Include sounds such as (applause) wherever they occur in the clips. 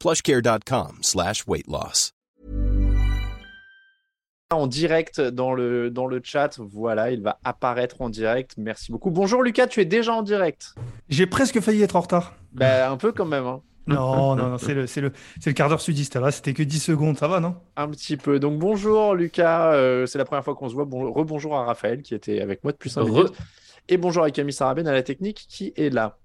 plushcare.com slash weight loss. En direct dans le, dans le chat, voilà, il va apparaître en direct. Merci beaucoup. Bonjour Lucas, tu es déjà en direct. J'ai presque failli être en retard. Bah, un peu quand même. Hein. Non, non, non, c'est le, c'est le, c'est le quart d'heure sudiste. Là, c'était que 10 secondes, ça va, non? Un petit peu. Donc bonjour Lucas, euh, c'est la première fois qu'on se voit. Bon, rebonjour à Raphaël qui était avec moi depuis 5 minutes. Et bonjour à Camille Sarabène à la technique qui est là.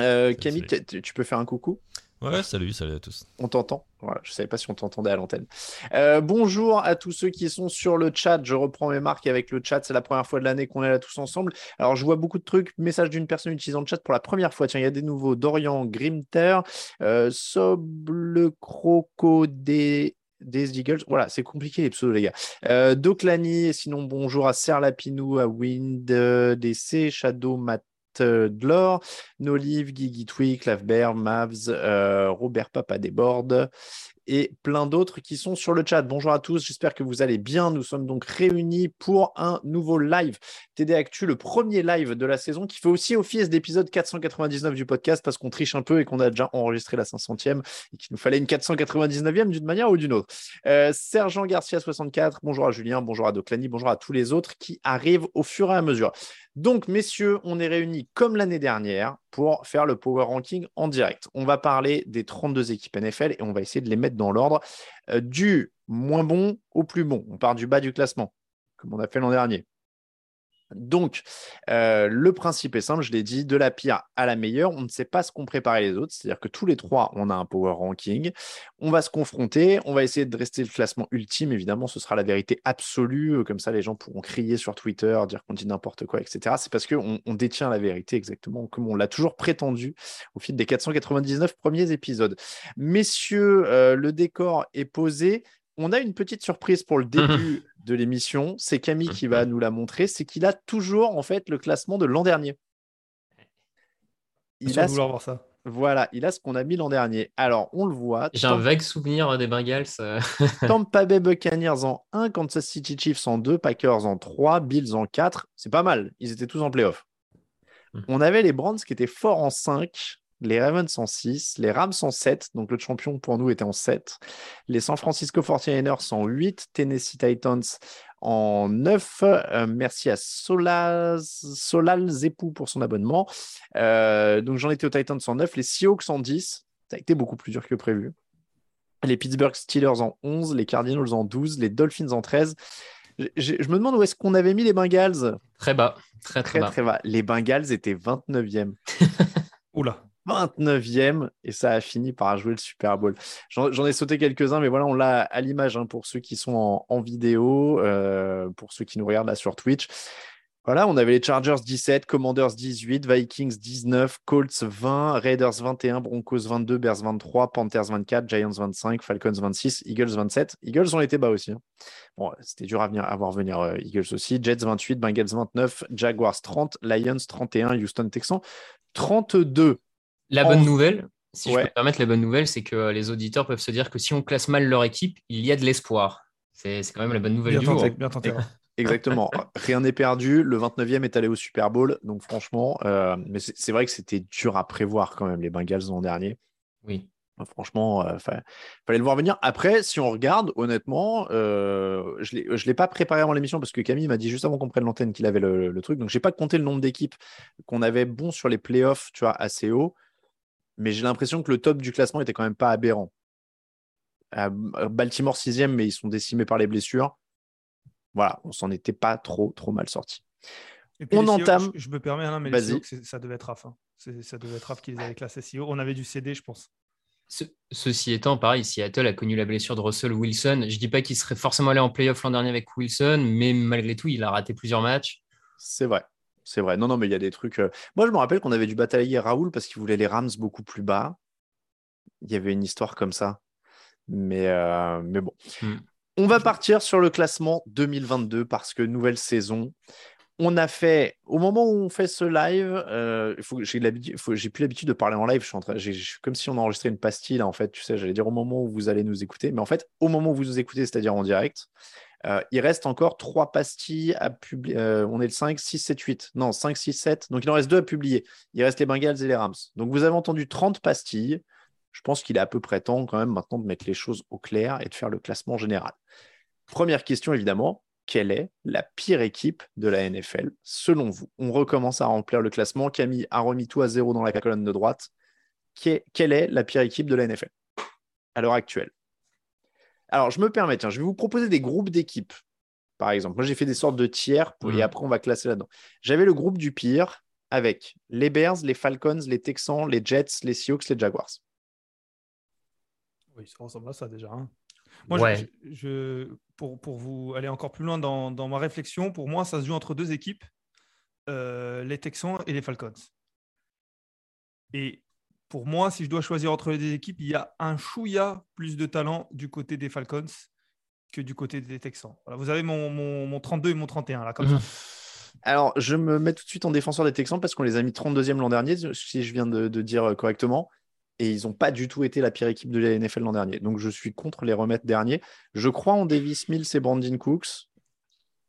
Euh, Camille, tu peux faire un coucou? Ouais, salut, salut à tous. On t'entend. Voilà, je savais pas si on t'entendait à l'antenne. Euh, bonjour à tous ceux qui sont sur le chat. Je reprends mes marques avec le chat. C'est la première fois de l'année qu'on est là tous ensemble. Alors, je vois beaucoup de trucs. Message d'une personne utilisant le chat pour la première fois. Tiens, il y a des nouveaux. Dorian Grimter, euh, Soble Croco des des Eagles. Voilà, c'est compliqué les pseudos, les gars. Euh, Doclani, sinon bonjour à Serre Lapinou, à Wind euh, DC, Shadow Mat euh, Dlor, Nolive, Guigui Tweak, Lavber, Mavs, euh, Robert Papa Desbordes et plein d'autres qui sont sur le chat. Bonjour à tous, j'espère que vous allez bien. Nous sommes donc réunis pour un nouveau live TD Actu, le premier live de la saison qui fait aussi office d'épisode 499 du podcast parce qu'on triche un peu et qu'on a déjà enregistré la 500e et qu'il nous fallait une 499e d'une manière ou d'une autre. Euh, Sergent Garcia 64, bonjour à Julien, bonjour à Doclani, bonjour à tous les autres qui arrivent au fur et à mesure. Donc, messieurs, on est réunis comme l'année dernière pour faire le Power Ranking en direct. On va parler des 32 équipes NFL et on va essayer de les mettre dans l'ordre euh, du moins bon au plus bon. On part du bas du classement, comme on a fait l'an dernier. Donc, euh, le principe est simple, je l'ai dit, de la pire à la meilleure. On ne sait pas ce qu'ont préparé les autres, c'est-à-dire que tous les trois, on a un power ranking. On va se confronter, on va essayer de rester le classement ultime. Évidemment, ce sera la vérité absolue. Euh, Comme ça, les gens pourront crier sur Twitter, dire qu'on dit n'importe quoi, etc. C'est parce qu'on on détient la vérité exactement comme on l'a toujours prétendu au fil des 499 premiers épisodes. Messieurs, euh, le décor est posé. On a une petite surprise pour le (laughs) début de l'émission. C'est Camille qui va nous la montrer. C'est qu'il a toujours en fait le classement de l'an dernier. Il a ce- vouloir voir ça. Voilà, il a ce qu'on a mis l'an dernier. Alors, on le voit. J'ai un vague souvenir des Bengals. euh, (laughs) Tampa Bay Buccaneers en 1, Kansas City Chiefs en 2, Packers en 3, Bills en 4. C'est pas mal. Ils étaient tous en playoff. Mhm. On avait les Browns qui étaient forts en 5, les Ravens en 6, les Rams en 7, donc le champion pour nous était en 7, les San Francisco 49ers en 8, Tennessee Titans en 9. Euh, merci à Solaz, Solal Zepou pour son abonnement. Euh, donc j'en étais aux Titans en 9, les Seahawks en 10. Ça a été beaucoup plus dur que prévu. Les Pittsburgh Steelers en 11, les Cardinals en 12, les Dolphins en 13. J'ai- j'ai- Je me demande où est-ce qu'on avait mis les Bengals? Très bas, très très, Très bas. très bas. Les Bengals étaient 29e. (laughs) Oula. 29e et ça a fini par jouer le Super Bowl. J'en ai sauté quelques-uns, mais voilà, on l'a à l'image hein, pour ceux qui sont en, en vidéo, euh, pour ceux qui nous regardent là sur Twitch. Voilà, on avait les Chargers 17, Commanders 18, Vikings 19, Colts 20, Raiders 21, Broncos 22, Bears 23, Panthers 24, Giants 25, Falcons 26, Eagles 27. Eagles ont été bas aussi. hein. Bon, c'était dur à voir venir euh, Eagles aussi. Jets 28, Bengals 29, Jaguars 30, Lions 31, Houston Texans 32. La En- bonne nouvelle, si je peux me permettre, la bonne nouvelle, c'est que les auditeurs peuvent se dire que si on classe mal leur équipe, il y a de l'espoir. C'est quand même la bonne nouvelle Bien du jour. tenté, bien tenté. ouais. Exactement. (laughs) Rien n'est perdu. Le 29e est allé au Super Bowl. Donc, franchement, euh, mais c'est vrai que c'était dur à prévoir quand même, les Bengals l'an dernier. Oui. Franchement, il fallait le voir venir. Après, si on regarde, honnêtement, euh, je ne l'ai pas préparé avant l'émission parce que Camille m'a dit juste avant qu'on prenne l'antenne qu'il avait le, le truc. Donc, je n'ai pas compté le nombre d'équipes qu'on avait bon sur les playoffs, tu vois, assez haut. Mais j'ai l'impression que le top du classement était quand même pas aberrant. Euh, Baltimore sixième, mais ils sont décimés par les blessures. Voilà, on s'en était pas trop trop mal sorti. Et puis On entame- Je, je me permets, hein, mais Vas-y. les Seahawks, c'est- ça devait être Raph. hein. Ça devait être Raph qui les avait classés SEO. On avait dû céder, je pense. Ce- ceci étant, pareil, Seattle a connu la blessure de Russell Wilson. Je dis pas qu'il serait forcément allé en playoff l'an dernier avec Wilson, mais malgré tout, il a raté plusieurs matchs. C'est vrai. C'est vrai. Non, non, mais il y a des trucs. euh, Moi, je me rappelle qu'on avait dû batailler Raoul parce qu'il voulait les Rams beaucoup plus bas. Il y avait une histoire comme ça. Mais, euh, mais bon. Hmm. On va partir sur le classement 2022 parce que nouvelle saison. On a fait, au moment où on fait ce live, euh, j'ai plus l'habitude de parler en live. Je suis, en train, comme si on enregistrait une pastille, là, en fait. Tu sais, j'allais dire au moment où vous allez nous écouter. Mais en fait, au moment où vous nous écoutez, c'est-à-dire en direct, euh, il reste encore trois pastilles à publier. Euh, on est le 5, 6, 7, 8. Non, 5, 6, 7. Donc il en reste deux à publier. Il reste les Bengals et les Rams. Donc vous avez entendu 30 pastilles. Je pense qu'il est à peu près temps quand même maintenant de mettre les choses au clair et de faire le classement général. Première question évidemment. Quelle est la pire équipe de la NFL selon vous? On recommence à remplir le classement. Camille a remis tout à zéro dans la colonne de droite. Quelle est la pire équipe de la NFL à l'heure actuelle? Alors, je me permets, tiens, je vais vous proposer des groupes d'équipes. Par exemple, moi j'ai fait des sortes de tiers pour- et Mhm. après on va classer là-dedans. J'avais le groupe du pire avec les Bears, les Falcons, les Texans, les Jets, les Seahawks, les Jaguars. Oui, ça ressemble à ça déjà. hein. Moi, je- Ouais. je, je- pour, pour vous aller encore plus loin dans, dans ma réflexion, pour moi, ça se joue entre deux équipes, euh, les Texans et les Falcons. Et pour moi, si je dois choisir entre les deux équipes, il y a un chouïa plus de talent du côté des Falcons que du côté des Texans. Vous avez mon, mon, mon 32 et mon 31 là, comme ça. Alors, je me mets tout de suite en défenseur des Texans parce qu'on les a mis 32e l'an dernier, si je viens de, dire euh, correctement. Et ils n'ont pas du tout été la pire équipe de la NFL l'an dernier. Donc, je suis contre les remettre dernier. Je crois en Davis Mills et Brandon Cooks.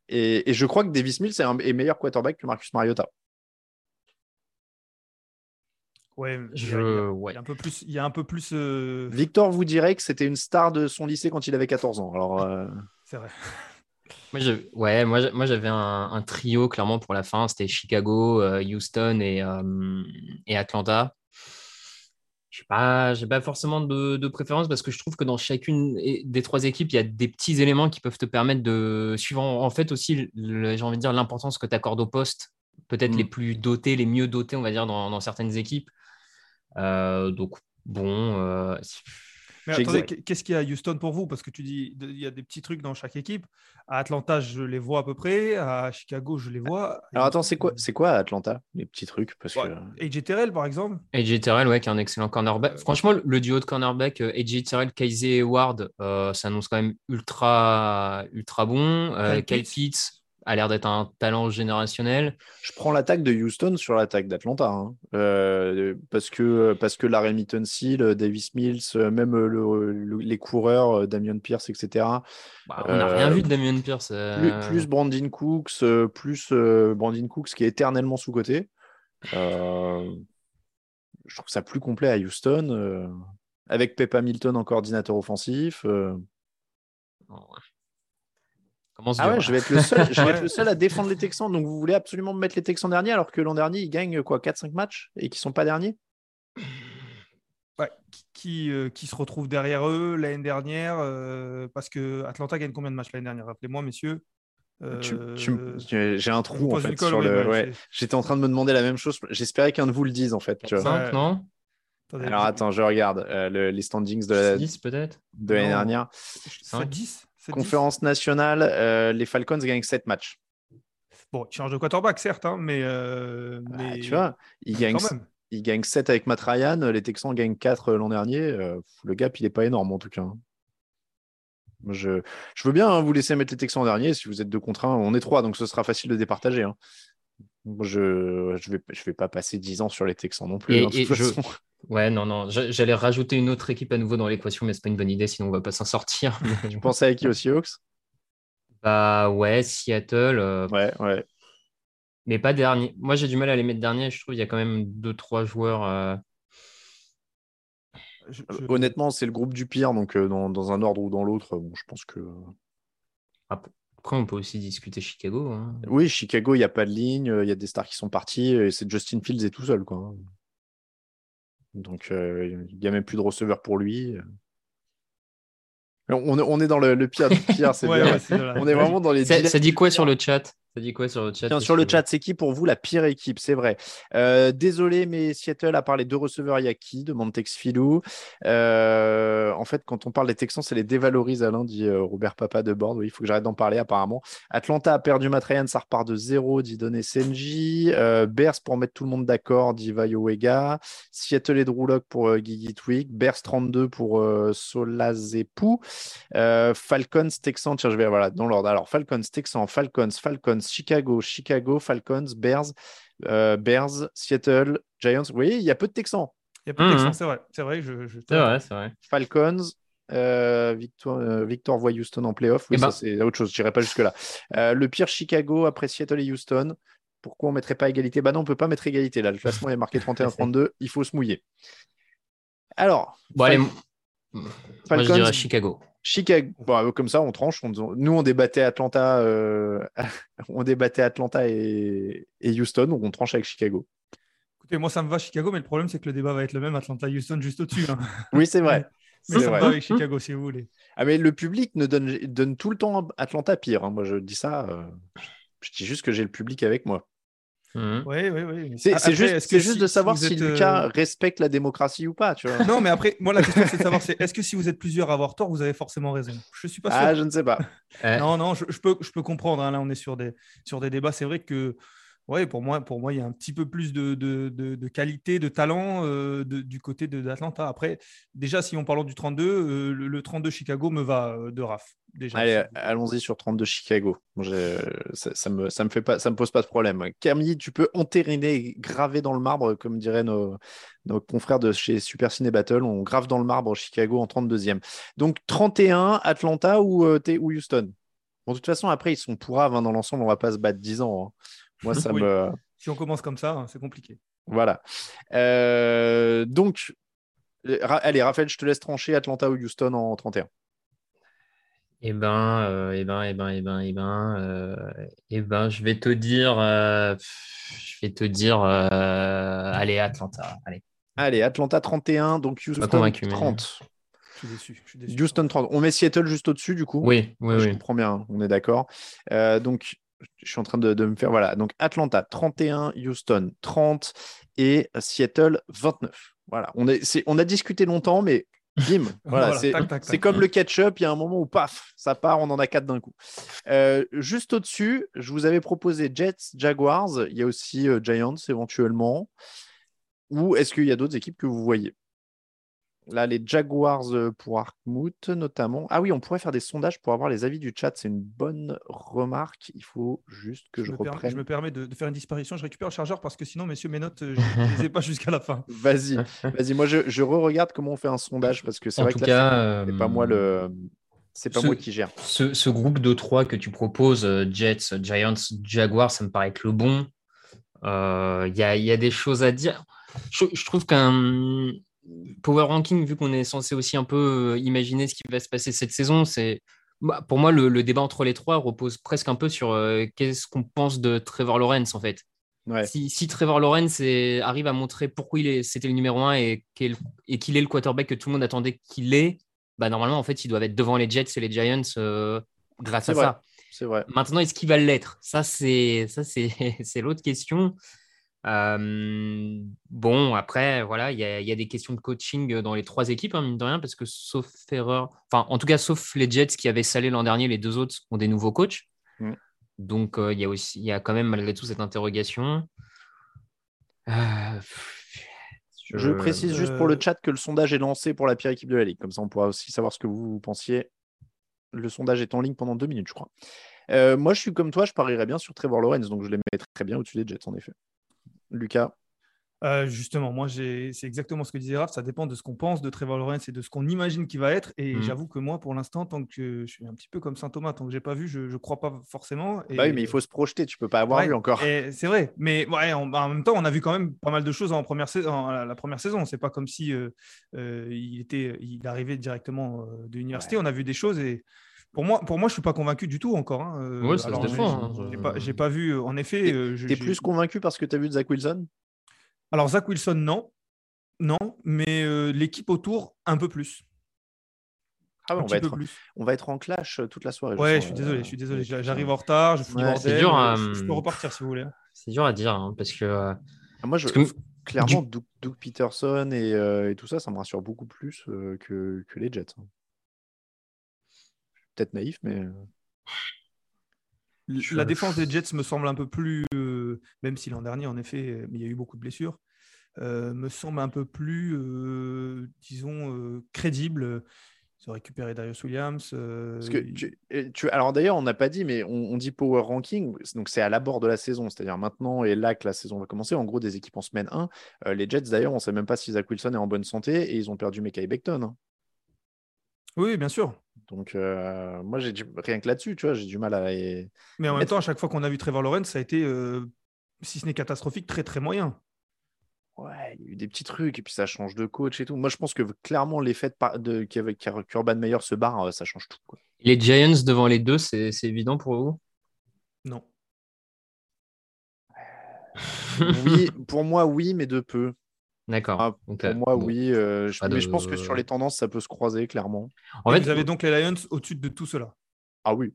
Et, et je crois que Davis Mills est, un, est meilleur quarterback que Marcus Mariota. Ouais, il y a- Je- il y a- ouais. il y a un peu plus. Il y a un peu plus euh, Victor vous dirait que c'était une star de son lycée quand il avait 14 ans. Alors, euh, (laughs) C'est vrai. (laughs) Moi, je- ouais, moi, j'a- moi j'avais un, un trio clairement pour la fin. C'était Chicago, euh, Houston et, euh, et Atlanta. Je n'ai pas, j'ai pas forcément de, de préférence parce que je trouve que dans chacune des trois équipes, il y a des petits éléments qui peuvent te permettre de, suivant en fait aussi, le- j'ai envie de dire, l'importance que tu accordes au poste, peut-être Mm. les plus dotés, les mieux dotés, on va dire, dans, dans certaines équipes. Euh, donc, bon, euh, Mais attendez, qu'est-ce qu'il y a à Houston pour vous? Parce que tu dis il y a des petits trucs dans chaque équipe. À Atlanta, je les vois à peu près. À Chicago, je les vois. alors attends, c'est quoi, c'est quoi à Atlanta Les petits trucs? Parce Ouais. que... AJ Terrell, par exemple AJ Terrell, ouais, qui est un excellent cornerback. Franchement, le- le duo de cornerback, euh, AJ Terrell, Kaiser et Ward, euh, ça annonce quand même ultra, ultra bon. Euh, Kyle Pitts. A l'air d'être un talent générationnel. Je prends l'attaque de Houston sur l'attaque d'Atlanta. hein. Euh, parce, que, parce que la Remington Seal, Davis Mills, euh, même euh, le- le- les coureurs, euh, Damian Pierce, etc. Bah, on n'a Euh, rien vu de Damien Pierce. Plus, euh, plus Brandon Cooks, euh, plus euh, Brandon Cooks qui est éternellement sous-côté. Euh, je trouve ça plus complet à Houston. euh, avec Pep Hamilton en coordinateur offensif. euh. ouais. Ah ouais, je vais être le seul, je vais être (laughs) le seul à défendre les Texans. Donc vous voulez absolument me mettre les Texans derniers alors que l'an dernier, ils gagnent quoi 4-5 matchs et qu'ils sont pas derniers? Ouais, qui, qui, euh, qui se retrouve derrière eux l'année dernière euh, Parce que Atlanta gagne combien de matchs l'année dernière? Rappelez-moi, messieurs. Tu- Euh, J'ai un trou en fait sur le. ouais, J'étais en train de me demander la même chose. J'espérais qu'un de vous le dise en fait. tu vois. 4-5, Ouais. non? Attendez, Alors attends, je regarde euh, le- les standings de la- 10 peut-être? de l'année dernière. C'est 10 c'est 10. Conférence nationale, euh, les Falcons gagnent 7 matchs. Bon, il change de quarterback, certes, hein, mais, euh, Ah, mais tu vois, ils quand gagnent, même. ils gagnent 7 avec Matt Ryan, les Texans gagnent 4 l'an dernier. euh, le gap, il n'est pas énorme en tout cas. hein. Je, je veux bien hein, vous laisser mettre les Texans en dernier si vous êtes deux contre un. On est trois, donc ce sera facile de départager. hein. Je je vais, je vais pas passer 10 ans sur les Texans non plus. Et- hein, de toute et je-. Ouais, non, non. j'a- J'allais rajouter une autre équipe à nouveau dans l'équation, mais c'est pas une bonne idée, sinon on va pas s'en sortir. (laughs) (laughs) Tu pensais à qui aux Seahawks bah ouais, Seattle, euh, Ouais, ouais. mais pas dernier. Moi, j'ai du mal à les mettre derniers. Je trouve qu'il y a quand même deux, trois joueurs. euh, Je- Euh, je- Honnêtement, c'est le groupe du pire, donc euh, dans, dans un ordre ou dans l'autre, bon, je pense que. Après, on peut aussi discuter Chicago. hein. Oui, Chicago, il n'y a pas de ligne, il y a des stars qui sont partis, et c'est Justin Fields et tout seul. Quoi. Donc, euh, il n'y a même plus de receveur pour lui. On, on est dans le, le pire du pire, c'est (laughs) Ouais, bien. ouais, c'est vrai. On est vraiment dans les. Ça, dit quoi sur le chat? Ça dit quoi sur le chat? Tiens, sur le chat, c'est qui pour vous la pire équipe? C'est vrai. Euh, désolé, mais Seattle, à part les deux receveurs, il y a qui? Demande Texfilou. Euh, en fait, quand on parle des Texans, c'est les dévalorise, Alain, dit euh, Robert Papa de Bord. Oui, il faut que j'arrête d'en parler, apparemment. Atlanta a perdu Matt Ryan, ça repart de zéro, dit Don SNJ. Euh, pour mettre tout le monde d'accord, dit Vaio Wega. Seattle et Drew Lock pour euh, Gigi Twig. Bears 32 pour Solazepou. Falcons, Texans, tiens, je vais voilà, dans l'ordre. Alors, Falcons, Texans, Falcons, Falcons, Chicago, Chicago, Falcons, Bears, euh, Bears, Seattle, Giants. Vous voyez, il y a peu de Texans. Il y a pas de Mhm. Texans, c'est vrai. C'est vrai, je, je- C'est vrai, c'est vrai. Falcons, euh, Victor, euh, Victor voit Houston en playoff. Oui, Eh ça, ben- c'est autre chose. Je pas jusque-là. Euh, le pire, Chicago, après Seattle et Houston. Pourquoi on ne mettrait pas égalité? Bah non, on ne peut pas mettre égalité. Là, le classement est marqué 31-32. (laughs) Il faut se mouiller. Alors, Bon, allez, Fal- moi je Falcons, dirais Chicago. Chicago. Bon, comme ça, on tranche. on- Nous, on débattait Atlanta, euh, (laughs) on débattait Atlanta et... et Houston. Donc, on tranche avec Chicago. Écoutez, moi, ça me va Chicago, mais le problème, c'est que le débat va être le même Atlanta-Houston juste au-dessus. hein. Oui, c'est vrai. (laughs) Mais ça me va avec Chicago, si vous voulez. Ah, mais le public ne donne, donne tout le temps Atlanta pire. hein. Moi, je dis ça. euh, Je dis juste que j'ai le public avec moi. Mhm. Oui, oui, oui. C'est juste, est-ce c'est que juste si- de savoir si, Lucas euh, respecte la démocratie ou pas. Tu vois. Non, mais après, moi, la question, c'est de savoir (laughs) c'est est-ce que si vous êtes plusieurs à avoir tort, vous avez forcément raison? Je suis pas sûr. ah, je ne sais pas. Eh, Non, non, je, je peux, je peux comprendre. hein. Là, on est sur des, sur des débats. C'est vrai que, ouais, pour moi, pour moi, il y a un petit peu plus de, de, de- de qualité, de talent euh, du côté de- d'Atlanta. Après, déjà, si on parle du 32, euh, le, le 32 Chicago me va euh, de RAF. Déjà. Allez, allons-y sur 32 Chicago. Ça, ça me, ça me fait pas, ça me pose pas de problème. Camille, tu peux entériner, graver dans le marbre, comme diraient nos, nos confrères de chez Super Ciné Battle. On grave dans le marbre Chicago en 32e. Donc 31, Atlanta ou Houston? Bon, de toute façon, après, ils sont pourraves hein, dans l'ensemble. On va pas se battre 10 ans. hein. Moi, ça Oui. me. Si on commence comme ça, hein, c'est compliqué. Voilà. Euh, donc, Ra- allez, Raphaël, je te laisse trancher Atlanta ou Houston en 31. Eh ben, euh, eh ben, eh ben, eh ben, eh ben, euh, eh ben, je vais te dire, euh, je vais te dire, euh, allez, Atlanta, allez. Allez, Atlanta 31, donc Houston convaincu, mais- 30. Je suis déçu. je suis déçu. Houston 30. On met Seattle juste au-dessus, du coup Oui, oui, Je oui. comprends bien, on est d'accord. Euh, donc, je suis en train de, de me faire. Voilà. Donc, Atlanta 31, Houston 30 et Seattle 29. Voilà. On, est, on a discuté longtemps, mais bim. (laughs) voilà, Voilà, c'est, comme le ketchup. Il y a un moment où paf, ça part, on en a quatre d'un coup. Euh, juste au-dessus, je vous avais proposé Jets, Jaguars. Il y a aussi euh, Giants éventuellement. Ou est-ce qu'il y a d'autres équipes que vous voyez? Là, les Jaguars euh, pour Arkmouth, notamment. Ah oui, on pourrait faire des sondages pour avoir les avis du chat. C'est une bonne remarque. Il faut juste que je, me, per- reprenne. je me permets de, de faire une disparition. Je récupère le chargeur parce que sinon, messieurs, mes notes, euh, je ne les ai pas (laughs) jusqu'à la fin. Vas-y, vas-y. Moi, je, je re-regarde comment on fait un sondage parce que c'est En vrai tout que là, cas, c'est- pas euh, moi le. C'est pas ce- moi qui gère. ce, ce groupe de trois que tu proposes, euh, Jets, Giants, Jaguars, ça me paraît être le bon. Euh, Il y, a, il y a des choses à dire. Je, je trouve qu'un power ranking, vu qu'on est censé aussi un peu euh, imaginer ce qui va se passer cette saison, c'est bah, pour moi le, le débat entre les trois repose presque un peu sur euh, qu'est-ce qu'on pense de Trevor Lawrence en fait. Ouais. Si, si Trevor Lawrence est- arrive à montrer pourquoi il est, c'était le numéro un et qu'il et qu'il est le quarterback que tout le monde attendait qu'il est, bah normalement en fait ils doivent être devant les Jets et les Giants euh, grâce à vrai. ça. C'est vrai. Maintenant, est-ce qu'il va l'être? Ça, c'est ça, c'est (laughs) c'est l'autre question. Euh, bon, après, voilà, il y a, il y a des questions de coaching dans les trois équipes, hein, mine de rien, parce que sauf erreur, enfin, en tout cas, sauf les Jets qui avaient salé l'an dernier, les deux autres ont des nouveaux coachs. Mm. Donc, euh, il y a aussi, il y a quand même malgré tout cette interrogation. Euh, Je précise juste pour le chat que le sondage est lancé pour la pire équipe de la ligue. Comme ça, on pourra aussi savoir ce que vous, pensiez. Le sondage est en ligne pendant deux minutes, je crois. Moi, je suis comme toi, je parierais bien sur Trevor Lawrence, donc je les mettrais très bien au-dessus des Jets, en effet. Lucas, Euh, justement, moi, j'ai- c'est exactement ce que disait Raph. Ça dépend de ce qu'on pense de Trevor Lawrence et de ce qu'on imagine qu'il va être. Et Mhm. j'avoue que moi, pour l'instant, tant que je suis un petit peu comme Saint Thomas, tant que j'ai pas vu, je ne crois pas forcément. Et... bah oui, mais il faut se projeter, tu peux pas avoir Ouais, vu encore. C'est vrai, mais ouais, en, en même temps, on a vu quand même pas mal de choses en première saison. En, la première saison, c'est pas comme si euh, euh, il était, il arrivait directement de l'université. On a vu des choses et pour moi, pour moi, je suis pas convaincu du tout encore. hein. Euh, Ouais, ça se alors, défend, j'ai- hein. J'ai pas, j'ai pas vu. euh, En effet, T'es- euh, je- T'es plus convaincu parce que tu as vu de Zach Wilson? Alors Zach Wilson, non. non, mais euh, l'équipe autour, un peu plus. Ah ouais, Un on, petit va peu être, plus. on va être en clash toute la soirée. Ouais, je suis euh, désolé, je suis désolé. J'arrive en retard, je fous du Ouais, bordel. c'est dur, euh, hein. je peux repartir si vous voulez. C'est dur à dire hein, parce que euh, Ah, Moi, je, Parce que- clairement, Doug, Doug Peterson et, euh, et tout ça, ça me rassure beaucoup plus euh, que, que les Jets. hein. Peut-être naïf, mais euh, La défense des Jets me semble un peu plus, euh, même si l'an dernier, en effet, euh, il y a eu beaucoup de blessures, euh, me semble un peu plus, euh, disons, crédible. Ils ont récupéré Darius Williams. Parce que tu, et tu- alors d'ailleurs, on n'a pas dit, mais on, on dit power ranking, donc c'est à l'abord de la saison, c'est-à-dire maintenant et là que la saison va commencer. En gros, des équipes en semaine 1. Euh, les Jets, d'ailleurs, on ne sait même pas si Zach Wilson est en bonne santé et ils ont perdu Mekai Becton. hein. Oui, bien sûr. Donc, euh, moi, j'ai du- rien que là-dessus, tu vois, j'ai du mal à. Mais en même temps, à chaque fois qu'on a vu Trevor Lawrence, ça a été, euh, si ce n'est catastrophique, très très moyen. Ouais, il y a eu des petits trucs et puis ça change de coach et tout. Moi, je pense que clairement, l'effet de, de, qu'Urban Meyer se barre, euh, ça change tout. quoi. les Giants devant les deux, c'est c'est évident pour vous? Non. (laughs) Oui, pour moi, oui, mais de peu. D'accord. Ah, Pour euh, moi, bon. oui. euh, je- Mais je pense que sur les tendances, ça peut se croiser, clairement. En Et fait, vous avez donc les Lions au-dessus de tout cela? Ah oui.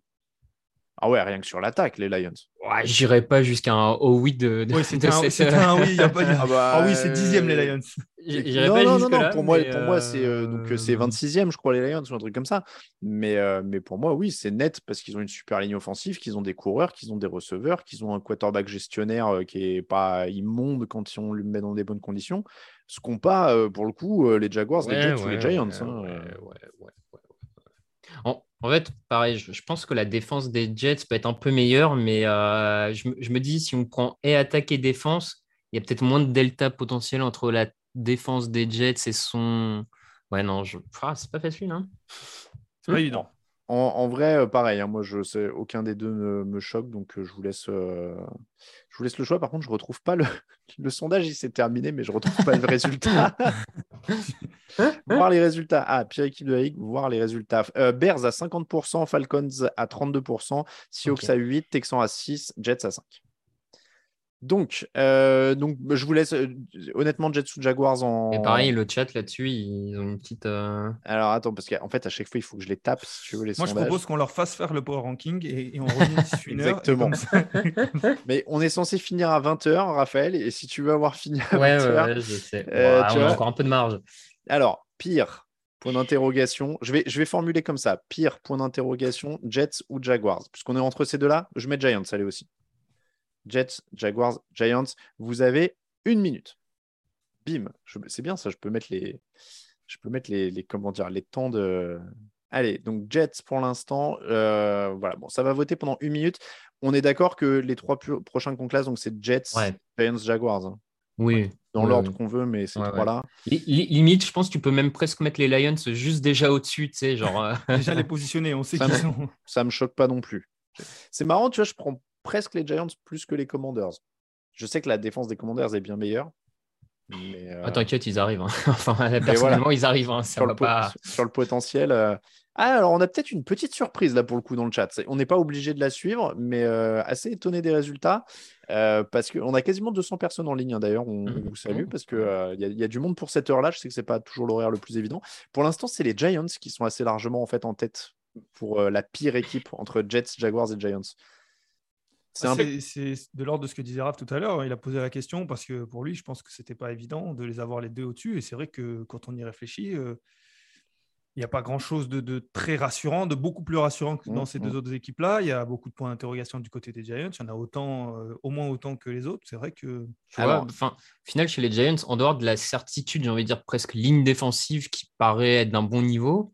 Ah ouais, rien que sur l'attaque, les Lions. ouais, j'irai pas jusqu'à un haut 8 de, de- Oui, de c'était un, cette- c'était un oui. il y a pas- il y a- Ah bah, Ah oui, c'est dixième les Lions. Non, pas non, non, pour moi, pour moi c'est euh, donc euh, c'est euh, 26e, je crois, les Lions, ou un truc comme ça. Mais, euh, mais pour moi, oui, c'est net parce qu'ils ont une super ligne offensive, qu'ils ont des coureurs, qu'ils ont des receveurs, qu'ils ont un quarterback gestionnaire euh, qui est pas immonde quand on lui met dans des bonnes conditions. Ce qu'ont pas, euh, pour le coup, euh, les Jaguars, les Ouais, Jets ou ouais, les Giants. ouais, hein, euh. En, en fait, pareil, je, je pense que la défense des Jets peut être un peu meilleure, mais euh, je me dis, si on prend et attaque et défense, il y a peut-être moins de delta potentiel entre la défense des Jets et son. Ouais, non, je... ah, c'est pas facile. Hein C'est pas évident. En, en vrai, euh, pareil, hein, moi, je sais, aucun des deux ne me choque, donc euh, je vous laisse, euh, je vous laisse le choix. Par contre, je retrouve pas le, (laughs) le sondage, il s'est terminé, mais je retrouve pas le résultat. (laughs) voir les résultats. Ah, pire équipe de la ligue, voir les résultats. Euh, Bears à 50%, Falcons à 32%, Seahawks à 8, Texans à 6, Jets à 5. Donc, euh, donc je vous laisse, euh, honnêtement, Jets ou Jaguars en. Et pareil, le chat là-dessus, ils ont une petite. euh, Alors, attends, parce qu'en fait, à chaque fois, il faut que je les tape, si tu veux, les Moi, je propose qu'on leur fasse faire le power ranking et, et on revient d'ici une heure. Exactement. comme ça- (laughs) Mais on est censé finir à 20h, Raphaël, et si tu veux avoir fini à Ouais, 20h. ouais, ouais, je sais. Euh, Ouais, tu on a encore un peu de marge. Alors, pire, point d'interrogation. Je vais, je vais formuler comme ça. Pire, point d'interrogation, Jets ou Jaguars? Puisqu'on est entre ces deux-là, je mets Giants, allez aussi. Jets, Jaguars, Giants. Vous avez une minute. Bim. Je- C'est bien ça, je peux mettre les. Je peux mettre les, les- comment dire, les temps de. Allez, donc Jets pour l'instant. euh, voilà, bon, ça va voter pendant une minute. On est d'accord que les trois pu- prochains qu'on classe, donc c'est Jets, Ouais. Giants, Jaguars. hein. Oui. Dans Ouais, l'ordre ouais. qu'on veut, mais ces trois-là. Li- li- Limite, je pense que tu peux même presque mettre les Lions juste déjà au-dessus, tu sais, genre. euh, Déjà les positionner, on sait me- sont. ça me choque pas non plus. C'est marrant, tu vois, je prends presque les Giants plus que les Commanders. Je sais que la défense des Commanders est bien meilleure. Mais, euh, Ah, T'inquiète, ils arrivent. hein. (laughs) enfin, personnellement, ils arrivent. hein, Ça sur, le po- pas. sur le potentiel. euh, Ah, alors on a peut-être une petite surprise là pour le coup dans le chat. On n'est pas obligé de la suivre, mais euh, assez étonné des résultats. euh, parce qu'on a quasiment 200 personnes en ligne hein, d'ailleurs. On, on Mhm. vous salue Oh. parce qu'il y, a- y a du monde pour cette heure-là. Je sais que c'est pas toujours l'horaire le plus évident. Pour l'instant, c'est les Giants qui sont assez largement en fait en tête pour la pire équipe entre Jets, Jaguars et Giants. C'est peu. De l'ordre de ce que disait Raph tout à l'heure. Il a posé la question parce que pour lui, je pense que c'était pas évident de les avoir les deux au-dessus. Et c'est vrai que quand on y réfléchit, euh, il n'y a pas grand-chose de, de très rassurant, de beaucoup plus rassurant que dans Mm, ces mm. deux autres équipes-là. Il y a beaucoup de points d'interrogation du côté des Giants. Il y en a autant, euh, au moins autant que les autres. C'est vrai que Alors- enfin, final, chez les Giants, en dehors de la certitude, j'ai envie de dire presque ligne défensive qui paraît être d'un bon niveau,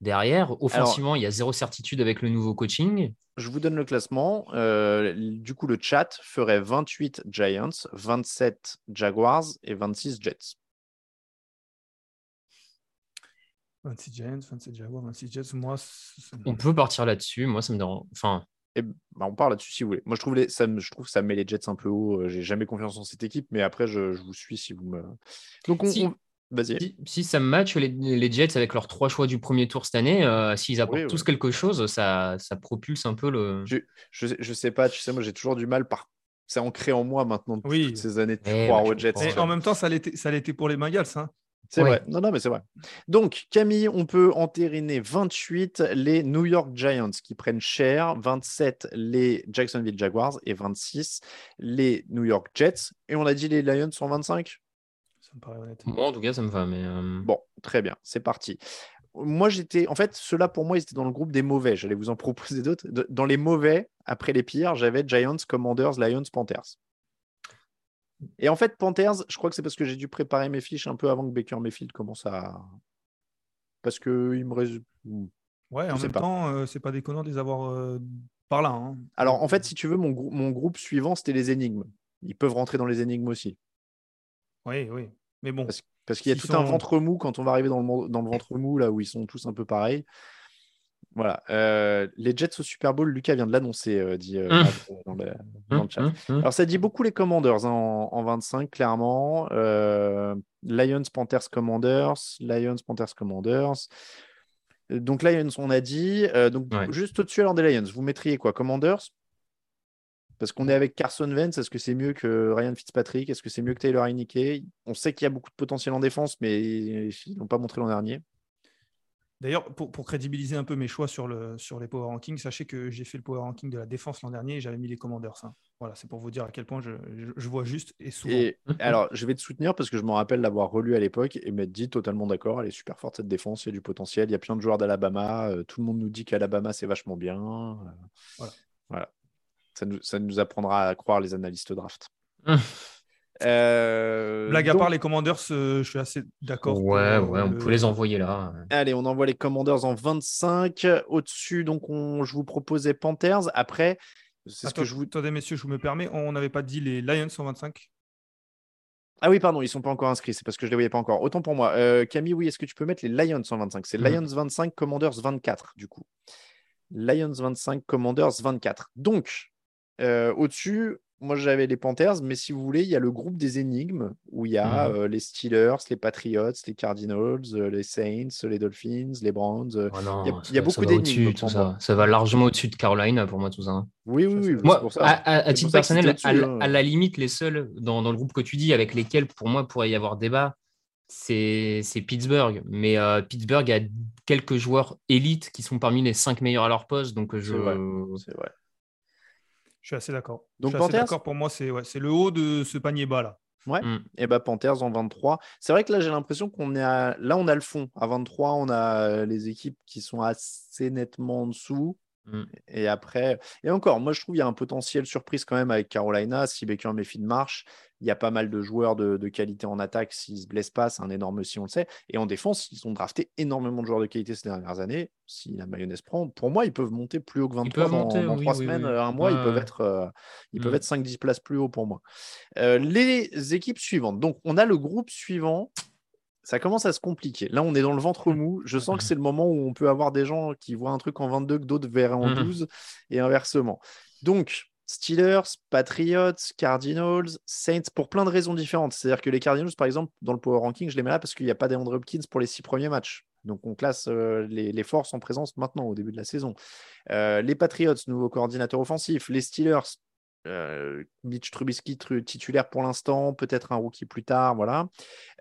derrière, offensivement, il y a zéro certitude avec le nouveau coaching. Je vous donne le classement. Euh, du coup, le chat ferait 28 Giants, 27 Jaguars et 26 Jets. 26 Giants, 27 Jaguars, 26 Jets, moi, On peut partir là-dessus. Moi, ça me dérange. Enfin, Et bah, on parle là-dessus si vous voulez. Moi, je trouve, les, ça me, je trouve que ça met les Jets un peu haut. Euh, J'ai jamais confiance en cette équipe, mais après, je, je vous suis si vous me. Donc, on. Si. on- Vas-y. si, si ça match les, les Jets avec leurs trois choix du premier tour cette année, euh, s'ils apportent Oui, tous oui. quelque chose, ça, ça propulse un peu le. Je, je, je sais pas, tu sais, moi, j'ai toujours du mal par c'est ancré en moi maintenant depuis Oui. toutes ces années de Eh, croire bah, aux je Jets. Et en même temps, ça l'était ça l'était pour les Bengals. Hein. C'est Ouais. vrai. Non, non, mais c'est vrai. Donc, Camille, on peut entériner 28 les New York Giants qui prennent cher, 27 les Jacksonville Jaguars et 26 les New York Jets. Et on a dit les Lions sont 25 Ça me paraît honnête. Moi, en tout cas, ça me va. Mais euh, Bon, très bien, c'est parti. Moi, j'étais. En fait, ceux-là, pour moi, ils étaient dans le groupe des mauvais. J'allais vous en (laughs) proposer d'autres. Dans les mauvais, après les pires, j'avais Giants, Commanders, Lions, Panthers. Et en fait, Panthers, je crois que c'est parce que j'ai dû préparer mes fiches un peu avant que Baker Mayfield commence à. Parce que il me rés- Ouais, Je en même pas. temps, euh, c'est pas déconnant de les avoir euh, par là. hein. Alors, en fait, si tu veux, mon, grou- mon groupe suivant, c'était les énigmes. Ils peuvent rentrer dans les énigmes aussi. Oui, oui. Mais bon, Parce, parce qu'il y a tout un ventre mou quand on va arriver dans le, mon- dans le ventre mou, là où ils sont tous un peu pareils. Voilà. Euh, les Jets au Super Bowl, Lucas vient de l'annoncer, euh, dit euh, Hum. Dans, le, dans le chat. hum, hum. Alors, ça dit beaucoup les Commanders hein, en, en 25, clairement. Euh, Lions, Panthers, Commanders. Lions, Panthers, Commanders. Donc, Lions, on a dit. Euh, donc, Ouais. juste au-dessus alors des Lions, vous mettriez quoi Commanders Parce qu'on est avec Carson Wentz. Est-ce que c'est mieux que Ryan Fitzpatrick? Est-ce que c'est mieux que Taylor Heineke? On sait qu'il y a beaucoup de potentiel en défense, mais ils n'ont pas montré l'an dernier. D'ailleurs, pour, pour crédibiliser un peu mes choix sur, le, sur les power rankings, sachez que j'ai fait le power ranking de la défense l'an dernier et j'avais mis les commanders. hein. Voilà, c'est pour vous dire à quel point je, je- je vois juste et souvent. Et alors, je vais te soutenir parce que je me rappelle l'avoir relu à l'époque et m'être dit totalement d'accord. Elle est super forte cette défense, il y a du potentiel. Il y a plein de joueurs d'Alabama. euh, tout le monde nous dit qu'Alabama c'est vachement bien. euh, Voilà. voilà. Ça nous, ça nous apprendra à croire les analystes draft. Hum. Euh, Blague à donc, part, les commanders, euh, je suis assez d'accord. Ouais, pour, ouais, on le- peut les envoyer là. Allez, on envoie les Commanders en 25. Au-dessus, donc, on, je vous proposais Panthers. Après, c'est ce que je vous. Attendez, messieurs, je vous me permets, on n'avait pas dit les Lions en 25 Ah oui, pardon, ils sont pas encore inscrits. C'est parce que je les voyais pas encore. Autant pour moi. Euh, Camille, oui, est-ce que tu peux mettre les Lions en 25 C'est Mhm. Lions 25, Commanders 24, du coup. Lions 25, Commanders 24. Donc, euh, au-dessus, moi j'avais les Panthers, mais si vous voulez, il y a le groupe des énigmes où il y a Mhm. euh, les Steelers, les Patriots, les Cardinals, euh, les Saints, les Dolphins, les Browns. Oh non, il y a- ça- il y a beaucoup d'énigmes ça. Ça va largement au-dessus de Carolina pour moi, tout ça. hein. Oui, oui, oui. Moi, pour ça. à, à- à C'est titre pour personnel, à, hein. à la limite, les seuls dans, dans le groupe que tu dis avec lesquels, pour moi, pourrait y avoir débat, c'est c'est Pittsburgh. Mais euh, Pittsburgh a quelques joueurs élites qui sont parmi les cinq meilleurs à leur poste. Donc, je... C'est vrai. Je suis assez d'accord. Donc, je suis assez Panthers d'accord. Pour moi, c'est ouais, le haut de ce panier bas là. Et bah Panthers en 23. C'est vrai que là, j'ai l'impression qu'on est à... là, on a le fond. À 23, on a les équipes qui sont assez nettement en dessous. Mm. Et après, et encore, moi je trouve qu'il y a un potentiel surprise quand même avec Carolina. Si Baker Mayfield marche, il y a pas mal de joueurs de, de qualité en attaque. S'ils se blessent pas, c'est un énorme si on le sait. Et en défense, ils ont drafté énormément de joueurs de qualité ces dernières années. Si la mayonnaise prend, pour moi, ils peuvent monter plus haut que 23 peuvent dans, monter, dans oui, trois oui, semaines, oui. un mois. ils peuvent être, euh, ils peuvent Mm. être 5-10 places plus haut pour moi. Euh, les équipes suivantes. Donc, on a le groupe suivant. Ça commence à se compliquer. Là, on est dans le ventre mou. Je sens que c'est le moment où on peut avoir des gens qui voient un truc en 22 que d'autres verraient en Mhm. 12 et inversement. Donc, Steelers, Patriots, Cardinals, Saints, pour plein de raisons différentes. C'est-à-dire que les Cardinals, par exemple, dans le Power Ranking, je les mets là parce qu'il n'y a pas d'Andre Hopkins pour les six premiers matchs. Donc, on classe euh, les, les forces en présence maintenant, au début de la saison. Euh, les Patriots, nouveau coordinateur offensif. Les Steelers, euh, Mitch Trubisky tru- titulaire pour l'instant, peut-être un rookie plus tard, voilà.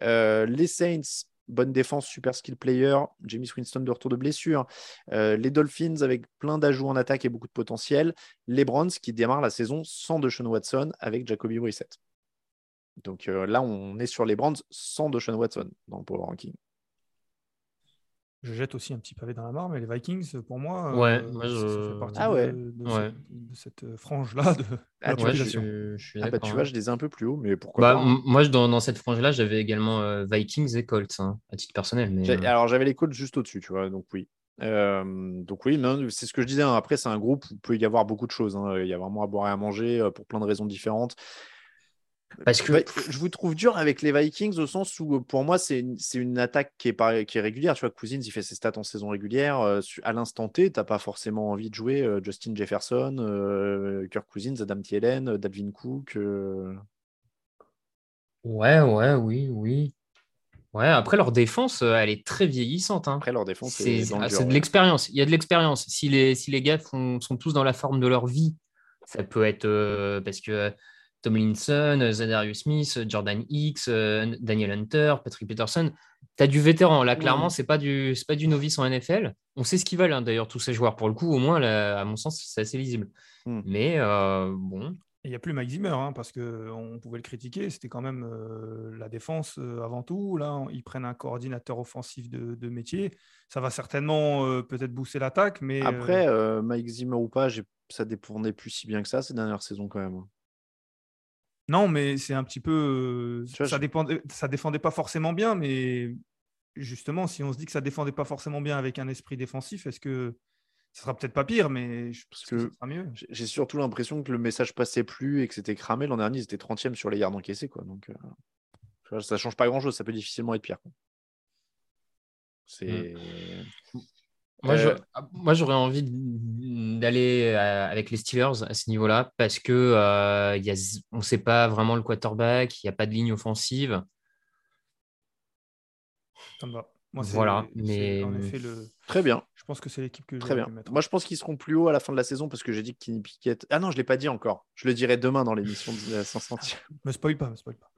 Euh, les Saints, bonne défense, super skill player, James Winston de retour de blessure. Euh, les Dolphins avec plein d'ajouts en attaque et beaucoup de potentiel. Les Browns qui démarrent la saison sans Deshaun Watson avec Jacoby Brissett. Donc là, on est sur les Browns sans Deshaun Watson dans le Power Ranking. Je jette aussi un petit pavé dans la mare, mais les Vikings, pour moi, Ouais, euh, moi, ça- fait partie Ah de, ouais. de Ouais. cette, de cette, euh, frange-là de Ah, la tu vois, Ouais, je, je suis Ah bah tu vois, je les ai un peu plus haut, mais pourquoi Bah, pas, hein. moi, dans, dans cette frange-là, j'avais également euh, Vikings et Colts, hein, à titre personnel. Mais, euh, Alors j'avais les coachs juste au-dessus, tu vois, donc oui. Euh, donc oui, c'est ce que je disais. hein. Après, c'est un groupe où il peut y avoir beaucoup de choses. hein. Il y a vraiment à boire et à manger pour plein de raisons différentes. Parce que Ouais, je vous trouve dur avec les Vikings au sens où, pour moi, c'est une, une attaque qui est, qui est régulière. Tu vois, Cousins, il fait ses stats en saison régulière. Euh, à l'instant T, tu n'as pas forcément envie de jouer euh, Justin Jefferson, euh, Kirk Cousins, Adam Thielen, euh, Dalvin Cook. Ouais, ouais, oui, oui. Ouais, après, leur défense, elle est très vieillissante. hein. Après, leur défense, C'est ah, c'est de l'expérience. Il y a de l'expérience. Si les, si les gars font- sont tous dans la forme de leur vie, ça peut être. parce que Tomlinson, Zadarius Smith, Jordan Hicks, euh, Daniel Hunter, Patrick Peterson. Tu as du vétéran. Là, clairement, ce n'est pas, du, pas du novice en NFL. On sait ce qu'ils veulent, hein, d'ailleurs, tous ces joueurs. Pour le coup, au moins, à mon sens, c'est assez lisible. Hmm. Mais euh, bon. Il n'y a plus Mike Zimmer, hein, parce qu'on pouvait le critiquer. C'était quand même euh, la défense avant tout. Là, ils prennent un coordinateur offensif de, métier. Ça va certainement peut-être booster l'attaque. mais Après, Mike Zimmer ou pas, ça dépendait plus si bien que ça ces dernières saisons quand même. Non, mais c'est un petit peu. ça, dépendait, ça défendait pas forcément bien, mais justement, si on se dit que ça défendait pas forcément bien avec un esprit défensif, est-ce que ça sera peut-être pas pire, mais je pense que, ça sera mieux. J'ai surtout l'impression que le message passait plus et que c'était cramé. L'an dernier, ils étaient 30e sur les yards encaissés. Quoi. Donc, euh, ça change pas grand-chose. Ça peut difficilement être pire. C'est. Mmh. Euh, moi, j'aurais envie d'aller euh, avec les Steelers à ce niveau-là parce que euh, y a, on ne sait pas vraiment le quarterback, il n'y a pas de ligne offensive. Ça me va. voilà, mais très bien. Je pense que c'est l'équipe que je très bien. Moi, je pense qu'ils seront plus hauts à la fin de la saison parce que j'ai dit que Kenny Pickett. Ah non, je l'ai pas dit encore. Je le dirai demain dans l'émission de 100 (laughs) me spoil pas, me spoil pas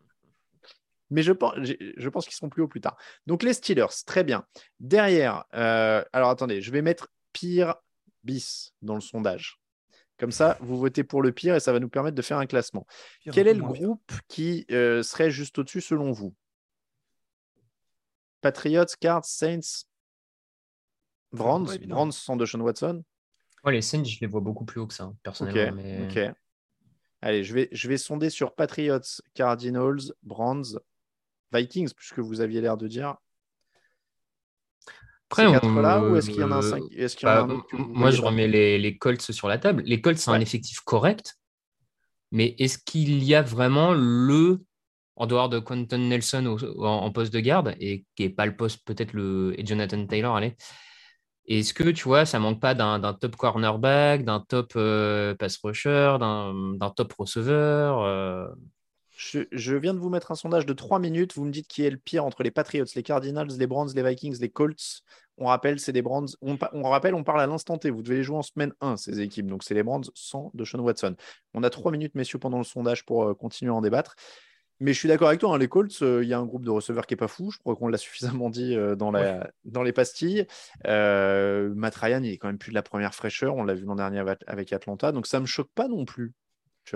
mais je pense, je pense qu'ils seront plus hauts plus tard. Donc les Steelers, très bien. Derrière, euh, alors attendez, je vais mettre pire bis dans le sondage. Comme ça, vous votez pour le pire et ça va nous permettre de faire un classement. Quel est le groupe qui euh, serait juste au-dessus selon vous? Patriots, Cards, Saints, Brands, Brands sans Deshaun Watson Les Saints, je les vois beaucoup plus haut que ça, hein, personnellement. Ok. Allez, je vais, je vais sonder sur Patriots, Cardinals, Brands, Vikings, puisque vous aviez l'air de dire. Après, là ou est-ce qu'il y en a un, 5... Bah, Moi, je remets les, Colts sur la table. Les Colts, c'est un effectif correct, mais est-ce qu'il y a vraiment le, en dehors de Quentin Nelson en, poste de garde, et qui n'est pas le poste, peut-être le. et Jonathan Taylor, allez. Est-ce que tu vois, ça manque pas d'un top cornerback, d'un top euh, pass rusher, d'un top receveur euh? Je, viens de vous mettre un sondage de 3 minutes. Vous me dites qui est le pire entre les Patriots, les Cardinals, les Browns, les Vikings, les Colts. On rappelle, c'est des Browns. On, rappelle, on parle à l'instant T. Vous devez les jouer en semaine 1, ces équipes. Donc, c'est les Browns sans de Sean Watson. On a 3 minutes, messieurs, pendant le sondage pour euh, continuer à en débattre. Mais je suis d'accord avec toi, hein, les Colts, euh, il y a un groupe de receveurs qui n'est pas fou. Je crois qu'on l'a (laughs) suffisamment dit euh, dans, la, dans les pastilles. Matt Ryan, il est quand même plus de la première fraîcheur. On l'a vu l'an dernier avec Atlanta. Donc ça ne me choque pas non plus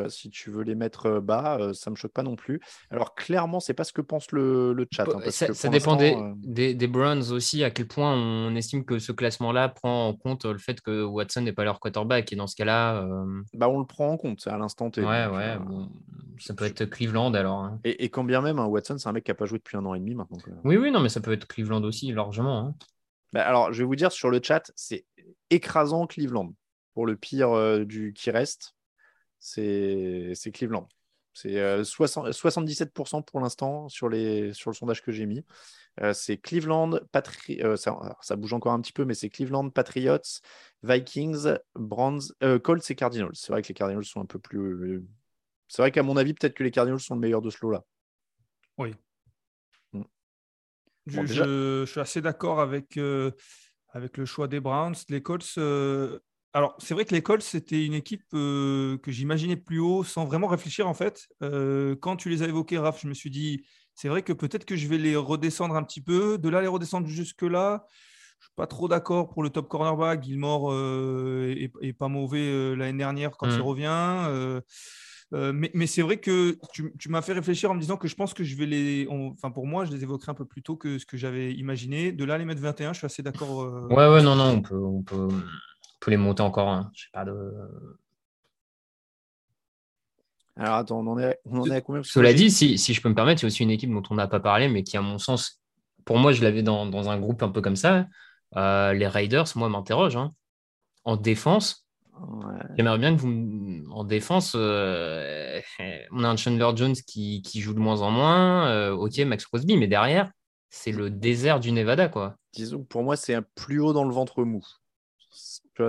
si tu veux les mettre bas, ça ne me choque pas non plus. Alors clairement, c'est pas ce que pense le, le chat. Hein, ça, dépend des, des, Browns aussi, à quel point on estime que ce classement-là prend en compte le fait que Watson n'est pas leur quarterback. Et dans ce cas-là... Bah, on le prend en compte, à l'instant T. Ouais, ouais. ça peut être Cleveland alors. Hein. Et, quand bien même, hein, Watson, c'est un mec qui n'a pas joué depuis un an et demi maintenant. Oui, oui, non, mais ça peut être Cleveland aussi, largement. Bah, alors, je vais vous dire sur le chat, c'est écrasant Cleveland pour le pire du qui reste c'est Cleveland. C'est 77% euh, pour l'instant sur, sur le sondage que j'ai mis. Euh, c'est Cleveland, Patri euh, ça, bouge encore un petit peu, mais c'est Cleveland, Patriots, Vikings, Browns, Colts et Cardinals. C'est vrai que les Cardinals sont un peu plus. C'est vrai qu'à mon avis, peut-être que les Cardinals sont le meilleur de ce lot-là. Oui. Hmm. je, suis assez d'accord avec, avec le choix des Browns. Les Colts, alors, c'est vrai que l'école, c'était une équipe euh, que j'imaginais plus haut sans vraiment réfléchir en fait. Euh, quand tu les as évoqués, Raph, je me suis dit, c'est vrai que peut-être que je vais les redescendre un petit peu. De là, les redescendre jusque-là, je ne suis pas trop d'accord pour le top cornerback. Gilmore euh, est, pas mauvais l'année dernière quand il mmh. revient. mais, c'est vrai que tu, m'as fait réfléchir en me disant que je pense que je vais les. enfin, pour moi, je les évoquerai un peu plus tôt que ce que j'avais imaginé. De là, les mettre 21, je suis assez d'accord. Ouais, ouais, non, non, on peut peut les monter encore. Hein. Je sais pas de. Alors attends, on en est, on est à combien? Cela dit, si, si, je peux me permettre, il y a aussi une équipe dont on n'a pas parlé, mais qui, à mon sens, pour moi, je l'avais dans, dans, un groupe un peu comme ça. Euh, les Raiders, moi, m'interrogent. Hein. En défense, j'aimerais bien que vous. En défense, euh, on a un Chandler Jones qui, qui, joue de moins en moins. Euh, ok, Max Crosby, mais derrière, c'est le désert du Nevada, quoi. Disons que pour moi, c'est un plus haut dans le ventre mou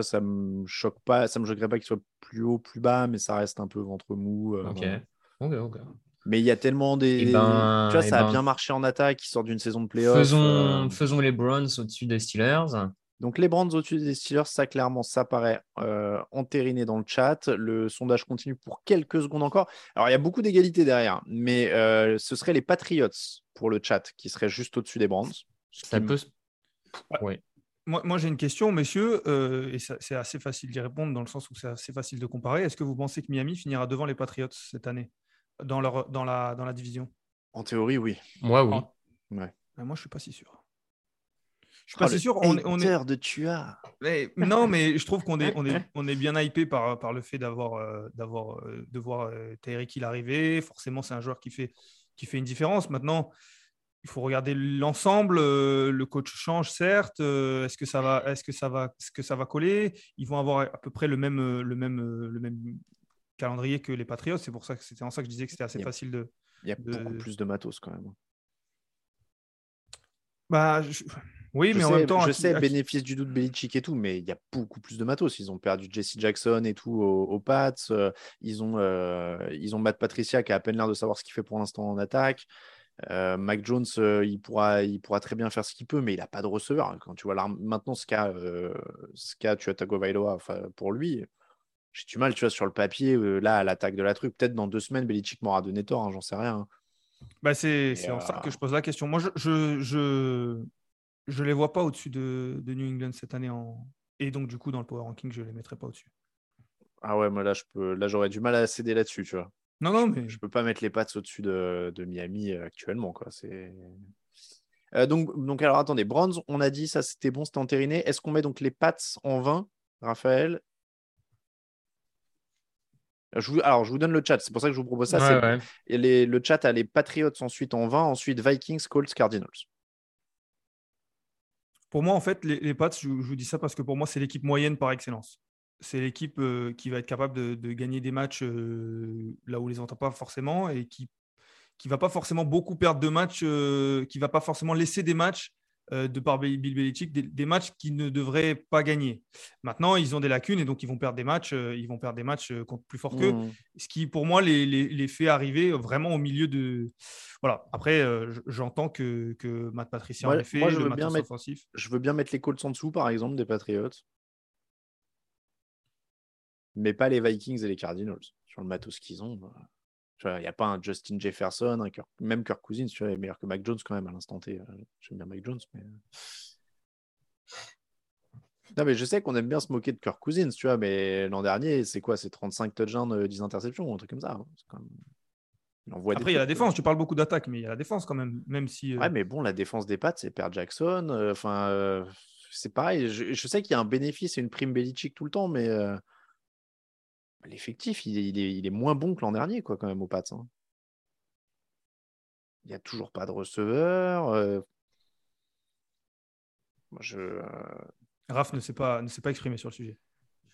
ça me choque pas, ça me choquerait pas qu'il soit plus haut, plus bas, mais ça reste un peu ventre mou. Euh, ok. Mais il y a tellement des. Eh ben, tu vois, ça a eh bien ben, marché en attaque, qui sort d'une saison de playoff. Faisons, euh. faisons les Browns au-dessus des Steelers. Donc les Brands au-dessus des Steelers, ça clairement, ça paraît euh, entériné dans le chat. Le sondage continue pour quelques secondes encore. Alors il y a beaucoup d'égalité derrière, mais euh, ce seraient les Patriots pour le chat qui seraient juste au-dessus des Brands. Ça peut. Oui. Moi, moi j'ai une question, messieurs, euh, et c'est assez facile d'y répondre dans le sens où c'est assez facile de comparer. Est-ce que vous pensez que Miami finira devant les Patriots cette année dans, leur, dans, la, dans la division? En théorie, oui. Moi, oui. Ouais. Mais moi, je suis pas si sûr. Je suis pas si sûr. On, est- on est... de Tua. Mais- non, mais je trouve qu'on est, (laughs) on est, on est bien hypé par, par le fait d'avoir, euh, d'avoir, euh, de voir euh, Tyreek Hill arriver. Forcément, c'est un joueur qui fait, qui fait une différence. Maintenant, il faut regarder l'ensemble. euh, le coach change, certes. euh, est-ce que ça va, est-ce que ça va, est-ce que ça va coller? Ils vont avoir à peu près le même, euh, le même, le même calendrier que les Patriots. C'est pour ça que c'était en ça que je disais que c'était assez facile de. Il y a de- beaucoup plus de matos quand même. Bah, je- oui, je mais sais, en même temps, je sais qui- bénéfice du doute Belichick et tout, mais il y a beaucoup plus de matos. Ils ont perdu Jesse Jackson et tout aux, aux Pats. ils, ont, euh, ils ont Matt Patricia qui a à peine l'air de savoir ce qu'il fait pour l'instant en attaque. Euh, Mac Jones, euh, il, pourra, il pourra très bien faire ce qu'il peut, mais il n'a pas de receveur. Quand tu vois maintenant ce qu'a euh, qu'a tu as Tagovailoa pour lui, j'ai du mal, tu vois, sur le papier, euh, là, à l'attaque de la truc. Peut-être dans deux semaines, Belichick m'aura donné tort, hein, j'en sais rien. Bah, c'est en ça euh, que je pose la question. Moi, je je, je, je les vois pas au-dessus de, de New England cette année. En... Et donc, du coup, dans le power ranking, je les mettrai pas au-dessus. Ah ouais, moi là, je peux, là, j'aurais du mal à céder là-dessus, tu vois. Non, non, mais Je peux pas mettre les pattes au-dessus de, de Miami euh, actuellement. Quoi. C'est... Euh, donc, donc, alors attendez, Browns, on a dit ça c'était bon, c'était entériné. Est-ce qu'on met donc les Pats en 20, Raphaël? Je vous, Alors, je vous donne le chat, c'est pour ça que je vous propose ça. Ouais, c'est- ouais. et les- le chat a les Patriots ensuite en 20, ensuite Vikings, Colts, Cardinals. pour moi, en fait, les, les Pats, je, je vous dis ça parce que pour moi, c'est l'équipe moyenne par excellence. C'est l'équipe euh, qui va être capable de, de gagner des matchs euh, là où on les entend pas forcément et qui qui va pas forcément beaucoup perdre de matchs, euh, qui va pas forcément laisser des matchs euh, de par Bill Belichick, des, des matchs qui ne devraient pas gagner. Maintenant, ils ont des lacunes et donc ils vont perdre des matchs, ils vont perdre des matchs contre plus fort qu'eux. Mmh. ce qui pour moi les, les, les fait arriver vraiment au milieu de voilà après j'entends que, que Matt Patricia Moi- en effet moi, je le veux bien mettre- offensif Je veux bien mettre les Colts en dessous, par exemple, des Patriots. Mais pas les Vikings et les Cardinals. Sur le matos qu'ils ont. bah, Il n'y a pas un Justin Jefferson, un Kirk- même Kirk Cousins, tu vois, est meilleur que Mac Jones quand même à l'instant T. Euh, J'aime bien Mac Jones, mais. euh. Non, mais je sais qu'on aime bien se moquer de Kirk Cousins, tu vois, mais l'an dernier, c'est quoi C'est 35 touchdowns, euh, 10 interceptions, un truc comme ça. hein. Même- Il envoie après il y a la défense tu parles beaucoup d'attaque mais il y a la défense quand même même si euh, Ouais, mais bon, la défense des Pats, c'est Per Jackson. euh, Enfin, euh, c'est pareil. Je, je sais qu'il y a un bénéfice et une prime Belichick tout le temps, mais euh, l'effectif, il, est- il est, il est moins bon que l'an dernier, quoi, quand même, aux Pats. hein. Il n'y a toujours pas de receveur. euh. Moi, je, euh, Raph ne s'est pas ne s'est pas exprimé sur le sujet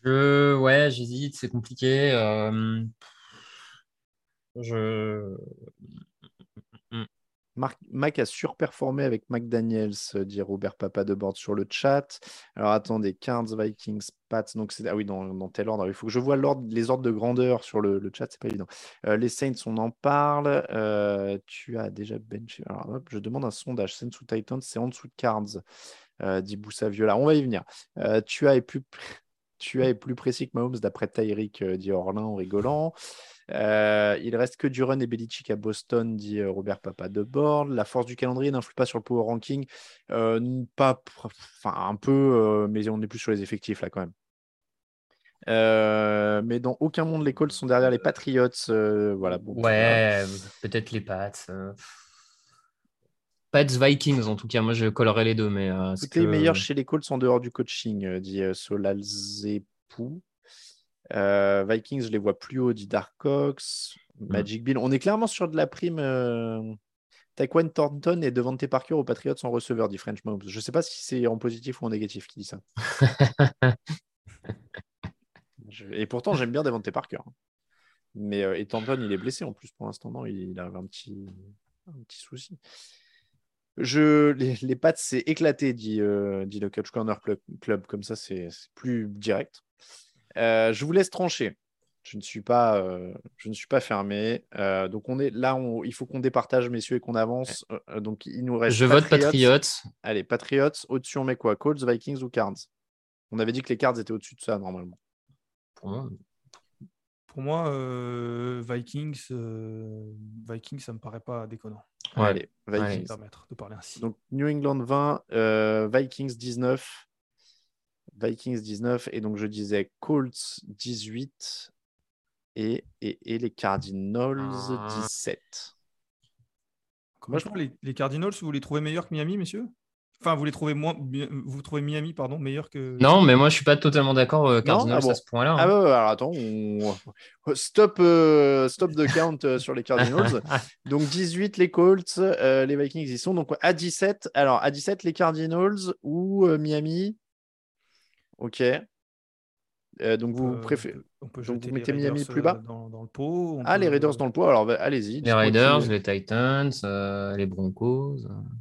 Je, ouais, j'hésite, c'est compliqué. euh, Je, Mac a surperformé avec McDaniels, euh, dit Robert Papa de Bord sur le chat. Alors attendez, Cards, Vikings, Pats. Donc ah oui, dans, tel ordre. Il faut que je vois les ordres de grandeur sur le, le chat, c'est pas évident. Euh, les Saints, on en parle. Euh, tu as déjà benché. Alors hop, je demande un sondage. Saints ou Titans, c'est en dessous de Cards, euh, dit Boussa Viola. On va y venir. Tu as est plus. Tu as est plus précis que Mahomes d'après Tyreek, euh, dit Orlin en rigolant. Euh, il reste que du run et Belichick à Boston, dit euh, Robert Papa de Bord. La force du calendrier n'influe pas sur le power ranking. Pas, enfin, un peu, mais on est plus sur les effectifs là quand même. Mais dans aucun monde, les Colts sont derrière les Patriots. voilà. Ouais, peut-être les Pats. Pats Vikings, en tout cas, moi je collerais les deux. Mais euh, C'était que- meilleur chez les Colts en dehors du coaching, euh, dit euh, Solalzepou. Euh, Vikings, je les vois plus haut, dit Darkox. Magic Bill. On est clairement sur de la prime. Euh... Taekwon Thornton et Devante Parker aux Patriots en receveur, dit French Mobbs. Je ne sais pas si c'est en positif ou en négatif qui dit ça. (laughs) Je- Et pourtant, j'aime bien Devante Parker. Mais euh, et Thornton, il est blessé en plus pour l'instant. Non, il, il a un petit, un petit souci. Je, les, les pattes, c'est éclaté, dit, euh, dit le Coach Corner Club. Comme ça, c'est c'est plus direct. Euh, je vous laisse trancher. Je ne suis pas, euh, je ne suis pas fermé. Euh, donc on est là, on- il faut qu'on départage, messieurs, et qu'on avance. Donc il nous reste. Je vote Patriots. Allez, Patriots. Au-dessus, on met quoi? Colts, Vikings ou Cards? On avait dit que les Cards étaient au-dessus de ça normalement. Pour moi, Pour moi, euh, Vikings, euh, Vikings, ça me paraît pas déconnant. Ouais. Allez. Vikings. Me permettre de parler ainsi. Donc New England 20, euh, Vikings 19. Vikings 19. Et donc je disais Colts 18. Et, et, et les Cardinals Ah. 17. Moi, je trouve les, les Cardinals, vous les trouvez meilleurs que Miami, messieurs? Enfin, vous les trouvez moins, vous trouvez Miami, pardon, meilleur que. Non, mais moi, je suis pas totalement d'accord, euh, Cardinals, Ah bon à ce point-là. Ah hein. ouais, ouais, alors attends, on... stop, euh, stop de count euh, sur les Cardinals. (laughs) Donc 18 les Colts, euh, les Vikings y sont. Donc à 17, alors à 17 les Cardinals ou euh, Miami? Ok. Euh, donc vous préférez. On peut donc vous les mettez Miami Raiders, plus bas euh, dans, dans le pot. on Ah, les Raiders dans le poids, alors bah, allez-y. les Raiders, les Titans, euh, les Broncos.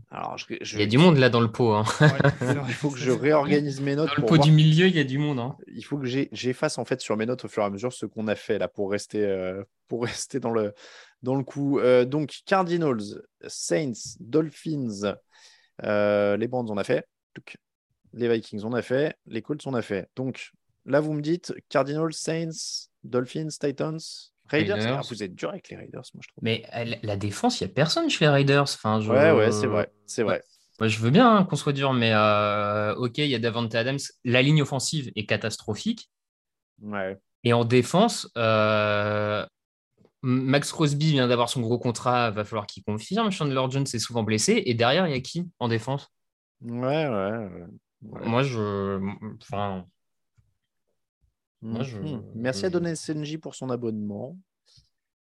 Alors, je- je- Il y a du monde là dans le pot. hein. Ouais. (laughs) Il faut que je (laughs) réorganise mes notes. Dans le pour pot voir du milieu, il y a du monde. hein. il faut que j'efface en fait sur mes notes au fur et à mesure ce qu'on a fait là pour rester, euh, pour (laughs) rester dans, le, dans le coup. Euh, donc, Cardinals, Saints, Dolphins, euh, les Brands, on a fait. Les Vikings, on a fait. Les Colts, on a fait. Donc, là, vous me dites Cardinals, Saints, Dolphins, Titans, Raiders. Raiders. Ah, vous êtes dur avec les Raiders, moi, je trouve. Mais la- défense, il n'y a personne chez les Raiders. Enfin, je... Ouais, ouais, c'est vrai. C'est vrai. Moi, je veux bien hein, qu'on soit dur, mais euh, ok, il y a Davante Adams. La ligne offensive est catastrophique. Ouais. Et en défense, euh, Max Crosby vient d'avoir son gros contrat, va falloir qu'il confirme. Chandler Jones est souvent blessé. Et derrière, il y a qui en défense? Ouais, ouais. ouais. Ouais. Moi, je. Enfin, Moi, je- Mhm. Merci à Donner SNJ pour son abonnement.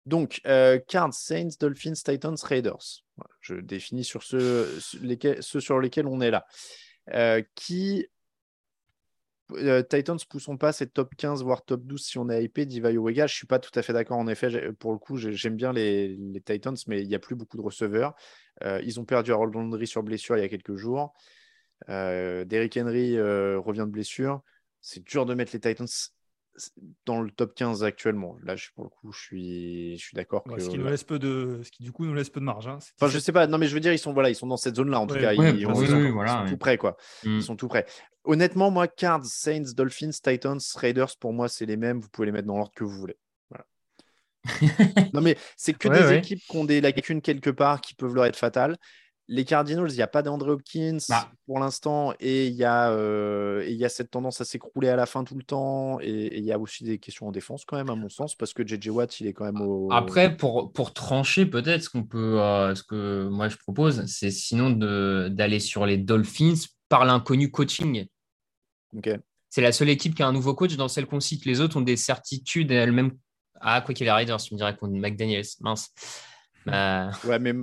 Donc, euh, Cards, Saints, Dolphins, Titans, Raiders. Je définis sur ceux, sur lesquels, ceux sur lesquels on est là. Euh, qui. euh, Titans, poussons pas, c'est top 15, voire top 12 si on est hypé, dit Vega. Je suis pas tout à fait d'accord, en effet. Pour le coup, j'ai- j'aime bien les, les Titans, mais il n'y a plus beaucoup de receveurs. Euh, ils ont perdu Harold Landry sur blessure il y a quelques jours. Derrick Henry revient de blessure. C'est dur de mettre les Titans dans le top 15 actuellement. Là, je, pour le coup, je suis, je suis d'accord Ouais, que. ce qui nous laisse peu de, ce qui du coup nous laisse peu de marge. hein. Enfin, je sais pas. Non, mais je veux dire, ils sont voilà, ils sont dans cette zone-là en tout Ouais. cas. Ouais, ils, oui, ils oui, sont, oui, ils voilà, sont ouais. tout près, quoi. Ils sont tout près. Honnêtement, moi, Cards, Saints, Dolphins, Titans, Raiders, pour moi, c'est les mêmes. Vous pouvez les mettre dans l'ordre que vous voulez. Voilà. (laughs) non, mais c'est que Ouais, des ouais. équipes qui ont des lacunes quelque part qui peuvent leur être fatales. Les Cardinals, il n'y a pas d'Andre Hopkins Bah. pour l'instant et il y, a, euh, et il y a cette tendance à s'écrouler à la fin tout le temps. Et il y a aussi des questions en défense, quand même, à mon sens, parce que JJ Watt, il est quand même au. Après, pour, pour trancher, peut-être, ce qu'on peut, euh, ce que moi je propose, c'est sinon d'aller sur les Dolphins par l'inconnu coaching. Ok. C'est la seule équipe qui a un nouveau coach dans celle qu'on cite. Les autres ont des certitudes elles-mêmes. Ah, quoi qu'il arrive, tu me dirais qu'on McDaniels, mince. Euh, Ouais, mais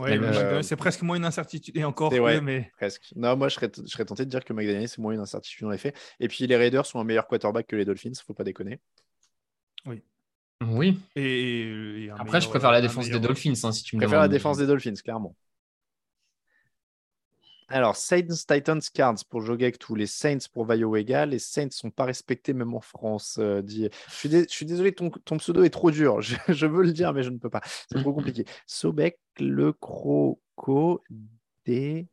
Ouais, McDaniel, c'est presque moins une incertitude. Et encore, ouais. mais Presque. Non, moi, je serais, je serais tenté de dire que McDaniel, c'est moins une incertitude en effet. Et puis, les Raiders sont un meilleur quarterback que les Dolphins, faut pas déconner. oui. et, et Après, meilleur- je préfère la un défense des Dolphins, hein, si tu Je me préfère la défense des Dolphins, clairement. Alors, Saints, Titans, Cards pour Jogek, les Saints pour Vega. Les Saints sont pas respectés même en France. euh, dit... je, suis dé- je suis désolé, ton, ton pseudo est trop dur. (laughs) Je, je veux le dire, mais je ne peux pas. C'est trop compliqué. (laughs) Sobek, le croco des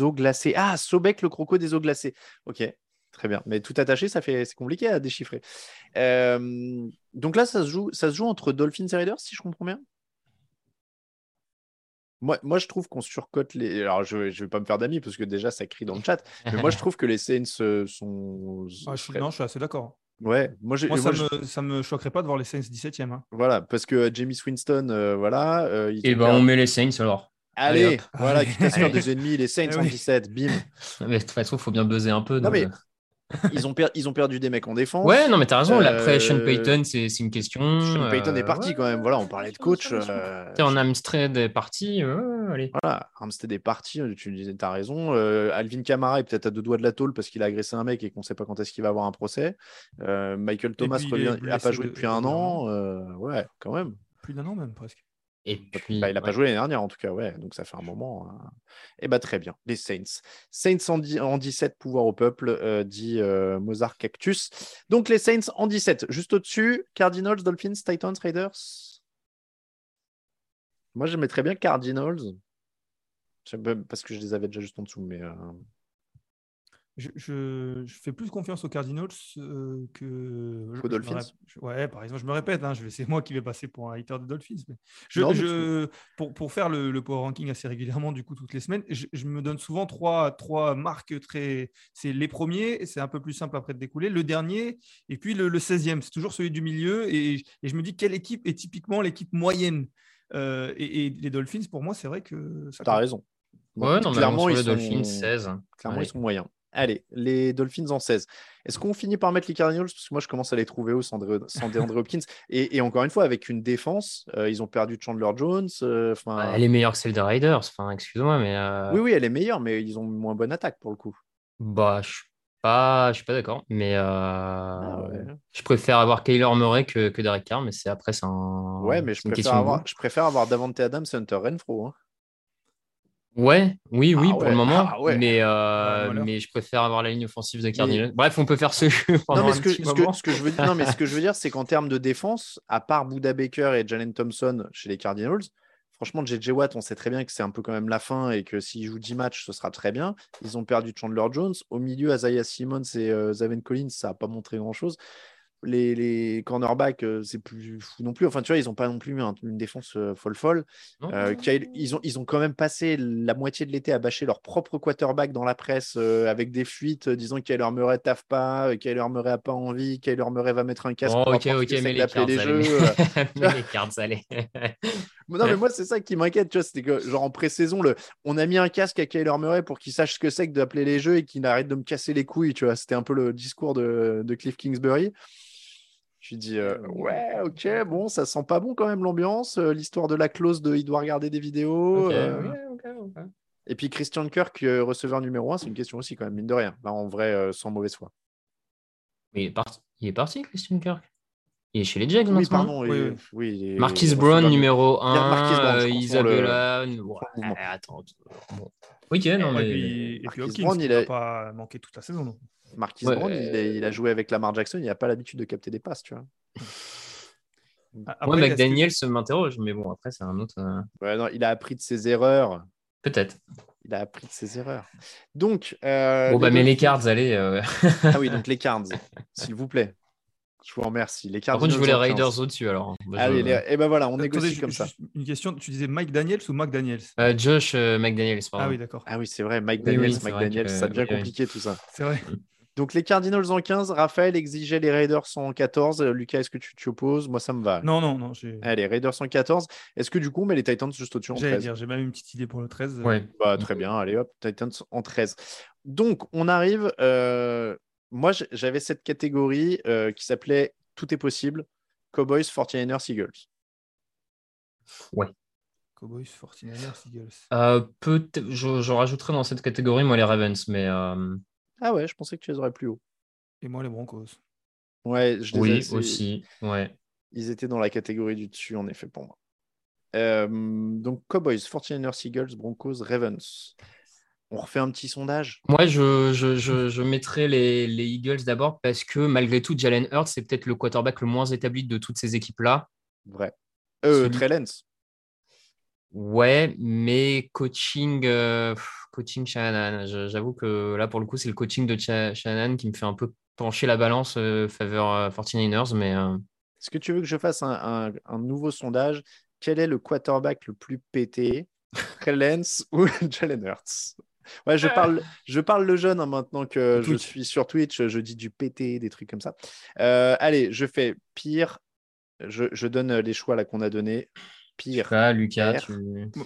eaux glacées. Ah, Sobek, le croco des eaux glacées. Ok, très bien. Mais tout attaché, ça fait c'est compliqué à déchiffrer. Euh, donc là, ça se joue, ça se joue entre Dolphins et Raiders, si je comprends bien? Moi, moi, je trouve qu'on surcote les. Alors, je ne vais pas me faire d'amis parce que déjà, ça crie dans le chat. Mais moi, je (laughs) trouve que les Saints sont. Ah, je suis, non, je suis assez d'accord. Ouais, moi, j'ai. Moi, moi, ça, je- me, ça me choquerait pas de voir les Saints 17e. hein. Voilà, parce que euh, Jamie Winston, euh, voilà. euh, Et ont ben, perdu- on met les Saints alors. Allez, voilà, quitte à se faire des ennemis, les Saints Eh en oui. 17, bim. (laughs) Mais de toute façon, il faut bien buzzer un peu. Non, donc, mais euh. Ils ont, per- ils ont perdu des mecs en défense. Ouais, non, mais t'as raison. là, Après, Euh, Sean Payton, c'est c'est une question. Sean Payton est euh, parti ouais, quand même. Voilà, on parlait de coach. euh, Tiens, en Amstrad est parti. allez. Voilà, Armstead est parti, tu disais, tu as raison. Euh, Alvin Kamara est peut-être à deux doigts de la tôle parce qu'il a agressé un mec et qu'on ne sait pas quand est-ce qu'il va avoir un procès. Euh, Michael Thomas n'a pas joué de- depuis un an. Euh, ouais, quand même. Plus d'un an même presque. Et puis, Bah, il n'a pas joué l'année dernière, en tout cas, ouais. Donc ça fait un moment. hein. Eh bah, très bien. Les Saints. Saints en, dix- en 17, pouvoir au peuple, euh, dit euh, Mozart Cactus. Donc les Saints en 17. Juste au-dessus, Cardinals, Dolphins, Titans, Raiders. Moi, je mettrais bien Cardinals. Parce que je les avais déjà juste en dessous, mais. euh, Je, je- je fais plus confiance aux Cardinals euh, que. je- me Dolphins Ouais, par exemple, je me répète, hein, c'est moi qui vais passer pour un hater des Dolphins. mais je, Non, mais je- pour, pour faire le, le power ranking assez régulièrement, du coup, toutes les semaines, je, je me donne souvent trois, trois marques très. C'est les premiers, c'est un peu plus simple après de découler, le dernier, et puis le, le 16e. C'est toujours celui du milieu. Et, et je me dis quelle équipe est typiquement l'équipe moyenne. Euh, et, et les Dolphins, pour moi, c'est vrai que. T'as compte. raison. Ouais, non, mais clairement, ils les sont... Dolphins, 16. clairement, Allez. ils sont moyens. Allez, les Dolphins en 16. Est-ce qu'on finit par mettre les Cardinals? Parce que moi, je commence à les trouver hauts sans, Dre- sans DeAndre (laughs) Hopkins. Et, et encore une fois, avec une défense, euh, ils ont perdu Chandler Jones. euh, Ouais, Elle est meilleure que celle des Raiders. Enfin, excuse-moi, mais. euh, Oui, oui, elle est meilleure, mais ils ont une moins bonne attaque pour le coup. Bah, je suis pas, je suis pas d'accord. Mais Ah ouais. je préfère avoir Kyler Murray que, que Derek Carr, mais c'est après, c'est un. Ouais, mais je préfère, de avoir, je préfère avoir Davante Adams et Hunter Renfro. hein. Ouais, oui, oui, Ah pour ouais, le moment. ah ouais. Mais, euh, voilà. mais je préfère avoir la ligne offensive de Cardinals. Bref, on peut faire ce jeu pendant Non, mais un ce que, petit ce, que, moment. ce que je veux dire, non, mais ce que je veux dire, c'est qu'en termes de défense, à part Buda Baker et Jalen Thompson chez les Cardinals, franchement, JJ Watt, on sait très bien que c'est un peu quand même la fin et que s'il joue 10 matchs, ce sera très bien. Ils ont perdu Chandler Jones. Au milieu, Isaiah Simmons et euh, Zaven Collins, ça n'a pas montré grand-chose. Les, les cornerbacks, euh, c'est plus fou non plus. Enfin, tu vois, ils n'ont pas non plus un- une défense euh, folle-folle. Euh, Kyle- ils, ont, ils ont quand même passé la moitié de l'été à bâcher leur propre quarterback dans la presse euh, avec des fuites euh, disant que Kyler Murray taffe pas, euh, Kyler Murray a pas envie, Kyler Murray va mettre un casque pour ok, ok, mais les jeux. euh. (laughs) mais les cards, allez. (laughs) non, mais moi, c'est ça qui m'inquiète, tu vois, c'était que genre en pré-saison, le... on a mis un casque à Kyler Murray pour qu'il sache ce que c'est que d'appeler les jeux et qu'il arrête de me casser les couilles, tu vois. C'était un peu le discours de, de Cliff Kingsbury. Lui dis, euh, ouais, ok, bon, ça sent pas bon quand même l'ambiance, euh, l'histoire de la clause de il doit regarder des vidéos. Euh. Et puis Christian Kirk, euh, receveur numéro 1, c'est une question aussi quand même, mine de rien. Là, en vrai, euh, sans mauvaise foi. Mais il est parti, il est parti, Christian Kirk? Il est chez les Jags Oui, maintenant. pardon. Oui, oui, oui. oui, il est- Marquis Brown nu- numéro Il y a Marquise 1, Brown, Isabella. le- Ouais, attends. bon. Ok, non, Et mais. Hopkins, Brown, il a- pas manquer toute la saison. non? Marquis Ouais, Brown, il, a, il a joué avec Lamar Jackson, il n'a pas l'habitude de capter des passes, tu vois. (laughs) Après, Moi, que- McDaniel se m'interroge, mais bon, après, c'est un autre. euh, Ouais, non, il a appris de ses erreurs. Peut-être. Il a appris de ses erreurs. Donc, euh, Bon, bah, mais les cards, allez. euh, Ah oui, donc les Cards, (laughs) s'il vous plaît. Je vous remercie. Les Par Cardinals contre, je veux les en 15. Raiders au-dessus, alors. Bah, je- Allez, les... et ben voilà, on Attendez, négocie comme ça. Une question, tu disais Mike Daniels ou McDaniels Euh, Josh euh, McDaniels, pardon. Ah oui, d'accord. Ah oui, c'est vrai, Mike Oui, oui, Daniels, Mike Daniels, que- ça devient compliqué tout ça. C'est vrai. Donc les Cardinals en 15, Raphaël exigeait les Raiders en 14. Euh, Lucas, est-ce que tu t'y opposes Moi, ça me va. Non, non, non. Allez, Raiders en 14. Est-ce que du coup, on met les Titans juste au-dessus en J'allais 13 dire, j'ai même une petite idée pour le 13. Ouais. Bah, Très bien, allez hop, Titans en 13. Donc, on arrive. euh, Moi, j'avais cette catégorie euh, qui s'appelait Tout est possible Cowboys, 49ers, Eagles. Cowboys, 49ers, Eagles. Euh, peut je, je rajouterais dans cette catégorie, moi, les Ravens, mais. Ah ouais, je pensais que tu les aurais plus haut. Et moi, les Broncos. Ouais, je les ai- Oui, aussi. Ouais. Ils étaient dans la catégorie du dessus, en effet, pour moi. Euh, donc, Cowboys, 49ers, Eagles, Broncos, Ravens. On refait un petit sondage? Moi, je, je, je, je mettrais les, les Eagles d'abord parce que malgré tout, Jalen Hurts, c'est peut-être le quarterback le moins établi de toutes ces équipes-là. Vrai. Euh, Celui- Trey Lance. Ouais, mais coaching, euh, coaching Shanahan. Je- J'avoue que là, pour le coup, c'est le coaching de Shanahan qui me fait un peu pencher la balance euh, faveur euh, 49ers. Mais euh, Est-ce que tu veux que je fasse un, un- un nouveau sondage? Quel est le quarterback le plus pété? (laughs) Lance ou (laughs) Jalen Hurts? Ouais, je parle, je parle le jeune hein, maintenant que je suis sur Twitch. Je dis du pété, des trucs comme ça. Euh, allez, je fais pire. Je, je donne les choix là qu'on a donnés. Je Pire. Lucas, tu...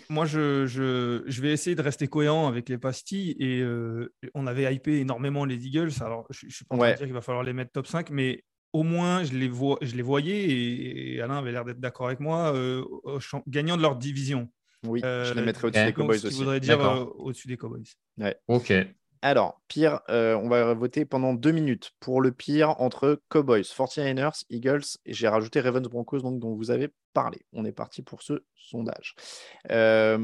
Moi, je, je, je vais essayer de rester cohérent avec les pastilles. Et euh, on avait hypé énormément les Eagles. Alors, je ne suis pas en train Ouais. de dire qu'il va falloir les mettre top 5, mais au moins, je les, vois, je les voyais. Et, et Alain avait l'air d'être d'accord avec moi, euh, gagnant de leur division. Oui, je Euh, les mettrais au-dessus des Cowboys ce qui aussi. voudrait dire D'accord. euh, au-dessus des Cowboys. Ok. Alors, pire, euh, on va voter pendant deux minutes pour le pire entre Cowboys, 49ers, Eagles, et j'ai rajouté Ravens Broncos, donc dont vous avez parler. On est parti pour ce sondage. Euh,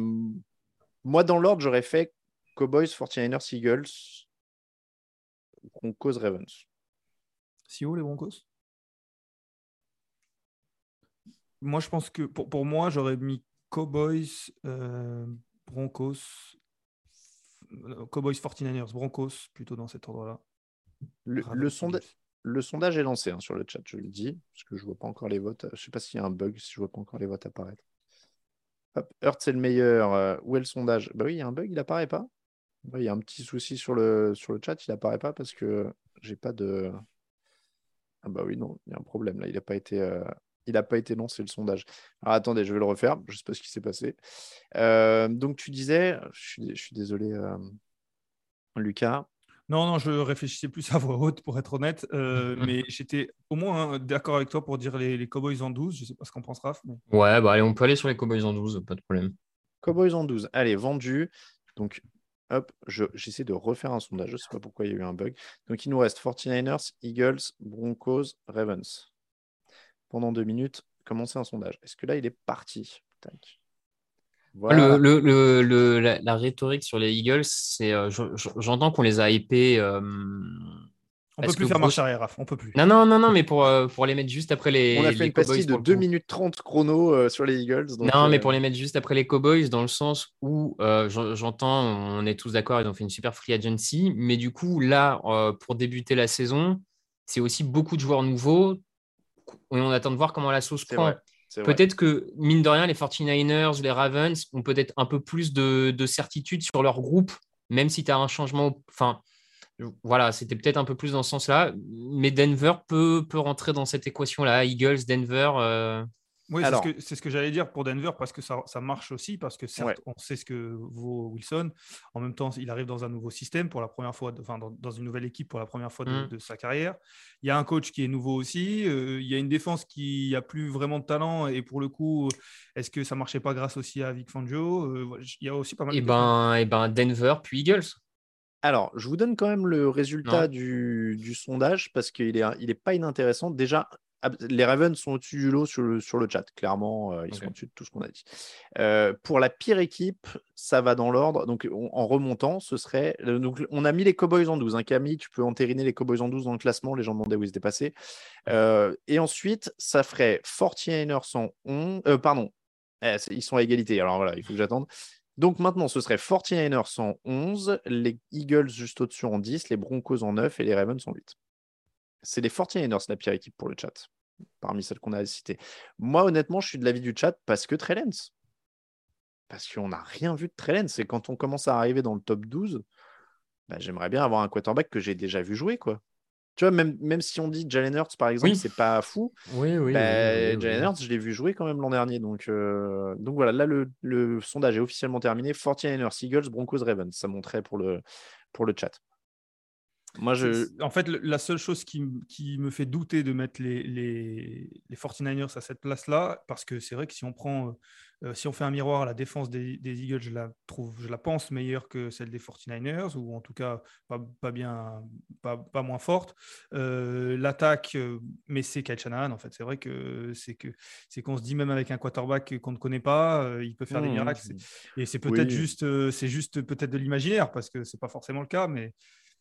moi, dans l'ordre, j'aurais fait Cowboys, 49ers, Eagles, Broncos, Ravens. Si haut les Broncos? Moi, je pense que pour, pour moi, j'aurais mis Cowboys, euh, Broncos, Cowboys 49ers, Broncos, plutôt dans cet ordre-là. Le, Ravens, le sonda- Eagles. Le sondage est lancé hein, sur le chat, je le dis, parce que je vois pas encore les votes. Je sais pas s'il y a un bug, si je vois pas encore les votes apparaître. Hop, Hurt, c'est le meilleur. Euh, où est le sondage? Bah oui, il y a un bug, il apparaît pas. Il y a un petit souci sur le, sur le chat, il apparaît pas parce que j'ai pas de. Ah bah oui, non, il y a un problème là, il n'a pas été. euh, Il pas été lancé le sondage. Alors attendez, je vais le refaire. Je sais pas ce qui s'est passé. Euh, donc tu disais, je suis, je suis désolé, Lucas. Non, non, je réfléchissais plus (laughs) à voix haute pour être honnête, euh, (laughs) mais j'étais au moins hein, d'accord avec toi pour dire les, les Cowboys en 12. Je sais pas ce qu'en pense Raph. mais- Ouais, bah allez, on peut aller sur les Cowboys en 12, pas de problème. Cowboys en 12. Allez, vendu. Donc, hop, je- j'essaie de refaire un sondage. Je ne sais pas pourquoi il y a eu un bug. Donc, il nous reste 49ers, Eagles, Broncos, Ravens. Pendant deux minutes, commencer un sondage. Est-ce que là, il est parti? Tac. Voilà. Le, le- le- le- la, la rhétorique sur les Eagles, c'est, euh, je- je- j'entends qu'on les a hypés. euh, On peut plus faire marche arrière, Raph. On peut plus. Non, non, non, non, mais pour, euh, pour les mettre juste après les. On a les fait une Cowboys pastille de pour le 2 coup. minutes 30 chrono euh, sur les Eagles. donc, Non, mais pour les mettre juste après les Cowboys, dans le sens où euh, j'en- j'entends, on est tous d'accord, ils ont fait une super free agency, mais du coup, là, euh, pour débuter la saison, c'est aussi beaucoup de joueurs nouveaux. Et on attend de voir comment la sauce prend. vrai. Peut-être que, mine de rien, les 49ers, les Ravens ont peut-être un peu plus de, de certitude sur leur groupe, même si tu as un changement. Enfin, voilà, c'était peut-être un peu plus dans ce sens-là. Mais Denver peut, peut rentrer dans cette équation-là. Eagles, Denver. euh, Oui, c'est ce que, c'est ce que j'allais dire pour Denver parce que ça, ça marche aussi, parce que certes, Ouais. on sait ce que vaut Wilson. En même temps, il arrive dans un nouveau système pour la première fois, de- enfin, dans, dans une nouvelle équipe pour la première fois de, Mm. de sa carrière. Il y a un coach qui est nouveau aussi. euh, il y a une défense qui a plus vraiment de talent. Et pour le coup, est-ce que ça marchait pas grâce aussi à Vic Fangio Euh, Il y a aussi pas mal Et de questions. ben, et ben, Denver, puis Eagles. Alors, je vous donne quand même le résultat du, du sondage parce qu'il est, il est pas inintéressant. Déjà, les Ravens sont au-dessus du lot sur le, sur le chat. Clairement, euh, ils sont au-dessus de tout ce qu'on a dit. Euh, pour la pire équipe, ça va dans l'ordre. Donc, on- en remontant, ce serait. euh, Donc, on a mis les Cowboys en 12. Hein. Camille, tu peux entériner les Cowboys en 12 dans le classement. Les gens demandaient où ils étaient passés. Euh, et ensuite, ça ferait 49ers en 11. euh, pardon. Eh, ils sont à égalité. Alors voilà, il faut que j'attende. Donc maintenant, ce serait 49ers en 11, les Eagles juste au-dessus en 10, les Broncos en 9 et les Ravens en 8. C'est les 49ers la pire équipe pour le chat, parmi celles qu'on a citées. Moi, honnêtement, je suis de l'avis du chat parce que Trey Lance. Parce qu'on n'a rien vu de Trey Lance. Et quand on commence à arriver dans le top 12, bah, j'aimerais bien avoir un quarterback que j'ai déjà vu jouer. quoi. Tu vois, même, même si on dit Jalen Hurts, par exemple, Oui. c'est pas fou. Oui, oui. Bah, Jalen Hurts, je l'ai vu jouer quand même l'an dernier. Donc, euh, donc voilà, là, le, le sondage est officiellement terminé. 49ers, Eagles, Broncos, Ravens. Ça montrait pour le, pour le chat. Moi, je. C'est- En fait, la seule chose qui, me fait douter de mettre les, les, les 49ers à cette place-là, parce que c'est vrai que si on prend, euh, si on fait un miroir à la défense des, des Eagles, je la trouve, je la pense meilleure que celle des 49ers, ou en tout cas pas, pas bien, pas, pas moins forte. Euh, L'attaque, euh, mais c'est Kyle Shanahan, en fait. C'est vrai que c'est que c'est qu'on se dit même avec un quarterback qu'on ne connaît pas, euh, il peut faire des Mmh, miracles. C'est- Et c'est peut-être Oui. juste, c'est juste peut-être de l'imaginaire, parce que c'est pas forcément le cas, mais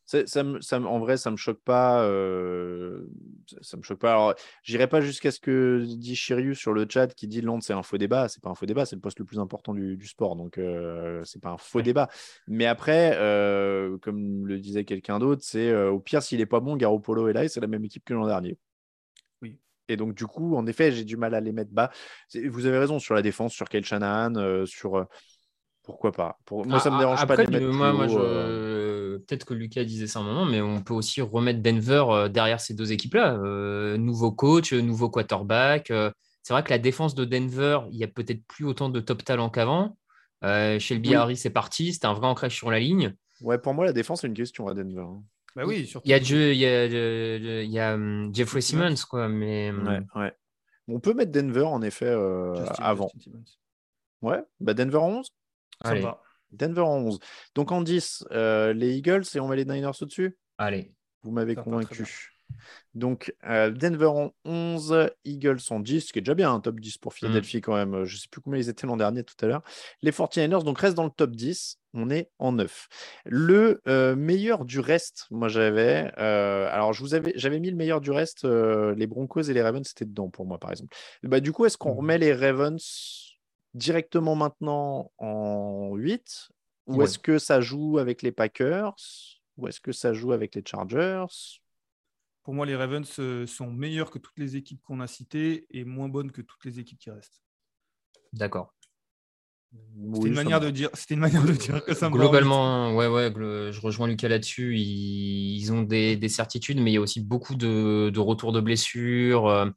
Ça me, ça me- en vrai, ça me choque pas. euh, ça, ça me choque pas. Alors, j'irai pas jusqu'à ce que dit Shiryu sur le chat qui dit Londres, c'est un faux débat. C'est pas un faux débat, c'est le poste le plus important du, du sport. Donc, euh, c'est pas un faux Ouais. débat. Mais après, euh, comme le disait quelqu'un d'autre, c'est euh, au pire, s'il est pas bon, Garoppolo est là et c'est la même équipe que l'an dernier. Oui. Et donc, du coup, en effet, j'ai du mal à les mettre bas. Vous avez raison sur la défense, sur Kyle Shanahan, sur. Pourquoi pas Pour... Moi, ça me Ah, dérange après, pas de les mettre du- plus moi, moi, haut, je- euh. peut-être que Lucas disait ça un moment, mais on peut aussi remettre Denver euh, derrière ces deux équipes-là. Euh, nouveau coach, nouveau quarterback. euh, c'est vrai que la défense de Denver, il y a peut-être plus autant de top talent qu'avant. Euh, Shelby Oui. Harris est parti, c'était un vrai ancrage sur la ligne. Ouais, pour moi, la défense, c'est une question à Denver. hein. bah oui, surtout. Il y a, Dieu- il y a, il y a, Jeffrey Simmons, quoi, mais hum, Ouais, ouais. On peut mettre Denver en effet euh, Justin- avant. Justin. Ouais, bah Denver en 11. Ça me allez, va. Denver en 11. Donc en 10, euh, les Eagles et on met les Niners au-dessus? allez. Vous m'avez convaincu. Donc, euh, Denver en 11, Eagles en 10, ce qui est déjà bien, un top 10 pour Philadelphie quand même. Je ne sais plus combien ils étaient l'an dernier tout à l'heure. Les 49ers, donc, restent dans le top 10. On est en 9. Le euh, meilleur du reste, moi j'avais. euh, alors, je vous avais, j'avais mis le meilleur du reste. euh, les Broncos et les Ravens, c'était dedans pour moi, par exemple. Bah, du coup, est-ce qu'on Mhm. remet les Ravens directement maintenant en 8 Ou Ouais. est-ce que ça joue avec les Packers? Ou est-ce que ça joue avec les Chargers? Pour moi, les Ravens euh, sont meilleurs que toutes les équipes qu'on a citées et moins bonnes que toutes les équipes qui restent. D'accord. C'était une, manière de dire, c'était une manière de dire que ça me va, Globalement, ouais, ouais, je rejoins Lucas là-dessus. Ils, ils ont des, des certitudes, mais il y a aussi beaucoup de, de retours de blessures.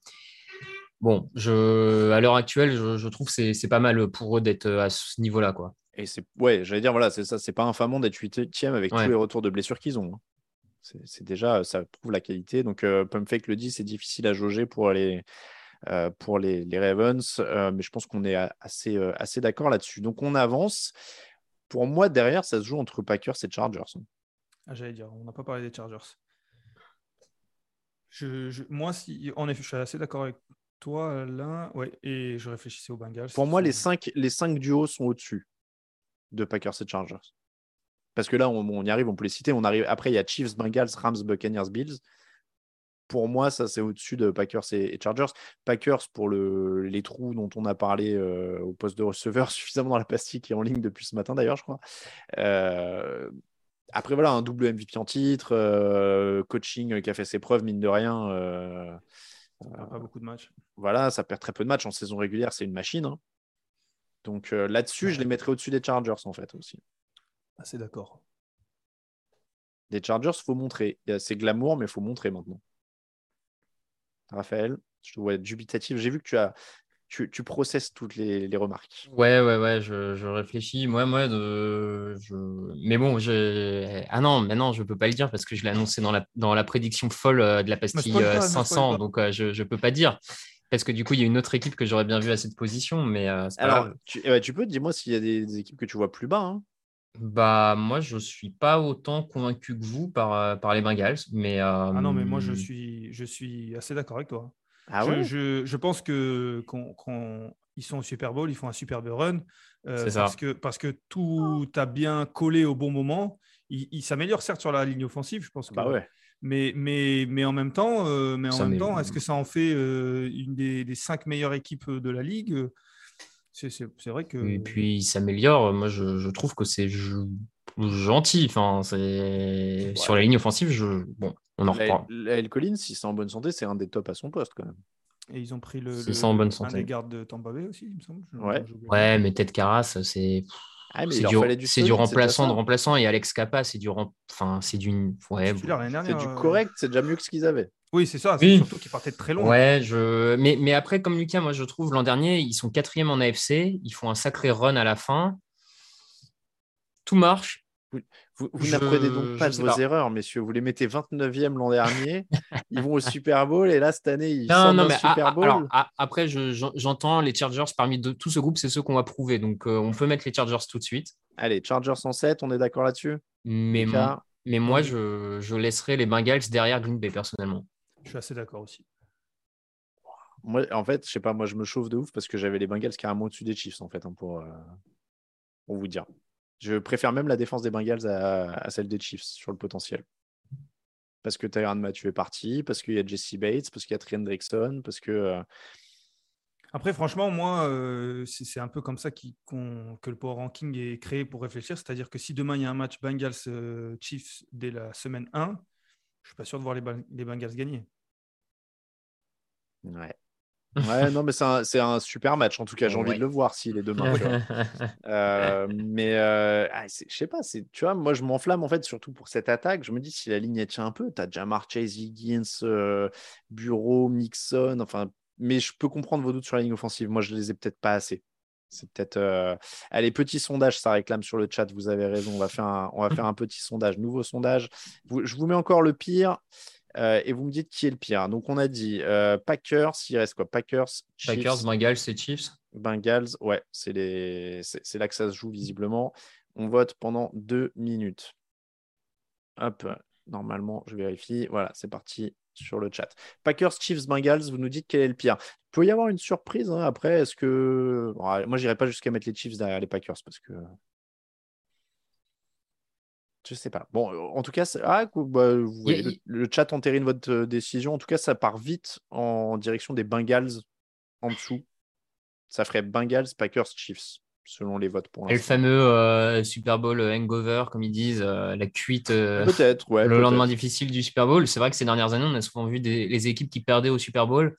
Euh, Bon, je, à l'heure actuelle, je, je trouve que c'est c'est pas mal pour eux d'être à ce niveau-là. quoi. Et c'est ouais, j'allais dire, voilà, c'est ça, c'est pas infamant d'être huitième avec Ouais. tous les retours de blessures qu'ils ont. hein. C'est déjà, ça prouve la qualité. Donc, euh, Pumpfake le dit, c'est difficile à jauger pour les, euh, pour les, les Ravens, euh, mais je pense qu'on est assez, euh, assez d'accord là-dessus. Donc, on avance. Pour moi, derrière, ça se joue entre Packers et Chargers. hein. Ah, J'allais dire, on n'a pas parlé des Chargers. Je, je- moi, si, en effet, je suis assez d'accord avec toi, là. Ouais, et je réfléchissais aux Bengals. Pour moi, les sont- cinq, les cinq duos sont au-dessus de Packers et Chargers. Parce que là, on, on y arrive, on peut les citer. On arrive, après, il y a Chiefs, Bengals, Rams, Buccaneers, Bills. Pour moi, ça, c'est au-dessus de Packers et, et Chargers. Packers, pour le, les trous dont on a parlé euh, au poste de receveur, (laughs) suffisamment dans la pastille qui est en ligne depuis ce matin, d'ailleurs, je crois. Euh, après, voilà, un double MVP en titre, euh, coaching qui a fait ses preuves, mine de rien. euh, perd pas beaucoup de matchs. voilà, ça perd très peu de matchs en saison régulière, c'est une machine. hein. Donc euh, là-dessus, je les mettrais au-dessus des Chargers en fait aussi. Assez d'accord. Les Chargers, faut montrer. Il a- C'est glamour, mais faut montrer maintenant. Raphaël, je te vois être dubitatif. J'ai vu que tu as, tu, tu processes toutes les, les remarques. Ouais, ouais, ouais, je, je réfléchis. Moi, moi, de, je... mais bon, je... ah non, mais non, je peux pas le dire parce que je l'ai annoncé dans la, dans la prédiction folle euh, de la pastille spoil pas, euh, ne spoil 500, pas. donc euh, je, je peux pas dire. Parce que du coup, il y a une autre équipe que j'aurais bien vue à cette position, mais euh, c'est pas Alors, grave. tu, ouais, tu peux, dis-moi s'il y a des, des équipes que tu vois plus bas. hein. Bah, moi, je suis pas autant convaincu que vous par, euh, par les Bengals, mais. Ah non, mais moi, je euh, suis, je suis assez d'accord avec toi. Ah je, ouais? je, je pense que qu'on, qu'on- ils sont au Super Bowl, ils font un superbe run euh, C'est ça. parce que parce que tout a bien collé au bon moment. Ils il s'améliorent certes sur la ligne offensive, je pense que. Bah ouais. Mais mais mais en même temps, euh, mais en Ça même met- temps, est-ce que ça en fait euh, une des, des cinq meilleures équipes de la ligue? C'est c'est- c'est vrai que. Et puis, il s'améliore. Moi, je, je trouve que c'est gentil. Enfin, c'est... Sur la ligne offensive, je... bon, on en reparle. Lael Collins, si c'est en bonne santé, c'est un des tops à son poste quand même. Et ils ont pris le, C'est le- ça en bonne un santé. des gardes de Tampa Bay aussi, il me semble. Je- Ouais. Ouais, mais Ted Carras, c'est Ah, c'est du, remplaçant ça. de remplaçant. Et Alex Capa, c'est du. rem- Enfin, c'est d'une. Ouais, bon. C'est du euh, correct, c'est déjà mieux que ce qu'ils avaient. Oui, c'est ça. C'est Oui. surtout qu'ils partaient de très loin. Ouais, je... mais, mais après, comme Lucas, moi je trouve l'an dernier, ils sont quatrième en AFC, ils font un sacré run à la fin. Tout marche. Vous, vous Je- n'apprenez donc pas de vos pas. erreurs, messieurs. Vous les mettez 29e l'an dernier. (laughs) ils vont au Super Bowl et là, cette année, ils Non, sortent non, mais Super Bowl. alors, après, je- j'en- j'entends les Chargers parmi de- tout ce groupe, c'est ceux qu'on va prouver. Donc, euh, on peut mettre les Chargers tout de suite. Allez, Chargers en 7, on est d'accord là-dessus? Mais, moi, je, je laisserai les Bengals derrière Green Bay, personnellement. Je suis assez d'accord aussi. Moi, en fait, je sais pas, moi, je me chauffe de ouf parce que j'avais les Bengals carrément au-dessus des Chiefs, en fait, hein, pour, euh, pour vous dire. Je préfère même la défense des Bengals à, à celle des Chiefs sur le potentiel. Parce que Tyrann Mathieu est parti, parce qu'il y a Jesse Bates, parce qu'il y a Trey Hendrickson, parce que. euh, Après, franchement, moi, euh, c'est un peu comme ça que le Power Ranking est créé pour réfléchir. C'est-à-dire que si demain il y a un match Bengals-Chiefs dès la semaine 1, je suis pas sûr de voir les Bengals gagner. Ouais. Ouais, non, mais c'est un, c'est un super match. En tout cas, j'ai envie Ouais. de le voir s'il est demain. tu vois. (laughs) Euh, mais euh, ah, je sais pas, c'est, tu vois, moi je m'enflamme en fait, surtout pour cette attaque. Je me dis si la ligne elle tient un peu, tu as Jamar Chase, Higgins, euh, Bureau, Mixon, enfin, mais je peux comprendre vos doutes sur la ligne offensive. Moi je les ai peut-être pas assez. C'est peut-être. euh, Allez, petit sondage, ça réclame sur le chat, vous avez raison. On va faire un, on va faire un petit sondage, nouveau sondage. Vous- je vous mets encore le pire. euh, et vous me dites qui est le pire. Donc, on a dit euh, Packers, il reste quoi? Packers, Chiefs, Packers, Bengals et Chiefs. Bengals, ouais, c'est les... c'est c'est là que ça se joue visiblement. On vote pendant deux minutes. Hop, normalement, je vérifie. Voilà, c'est parti sur le chat. Packers, Chiefs, Bengals, vous nous dites quel est le pire. Il peut y avoir une surprise hein. après. Est-ce que. Bon, moi, j'irai pas jusqu'à mettre les Chiefs derrière les Packers parce que. Je sais pas. Bon, en tout cas, ah, bah, vous voyez, le, le, chat entérine votre décision. En tout cas, ça part vite en direction des Bengals en dessous. Ça ferait Bengals, Packers, Chiefs selon les votes pour Et le fameux euh, Super Bowl hangover, comme ils disent, euh, la cuite peut-être, ouais, le lendemain difficile du Super Bowl. C'est vrai que ces dernières années, on a souvent vu des, les équipes qui perdaient au Super Bowl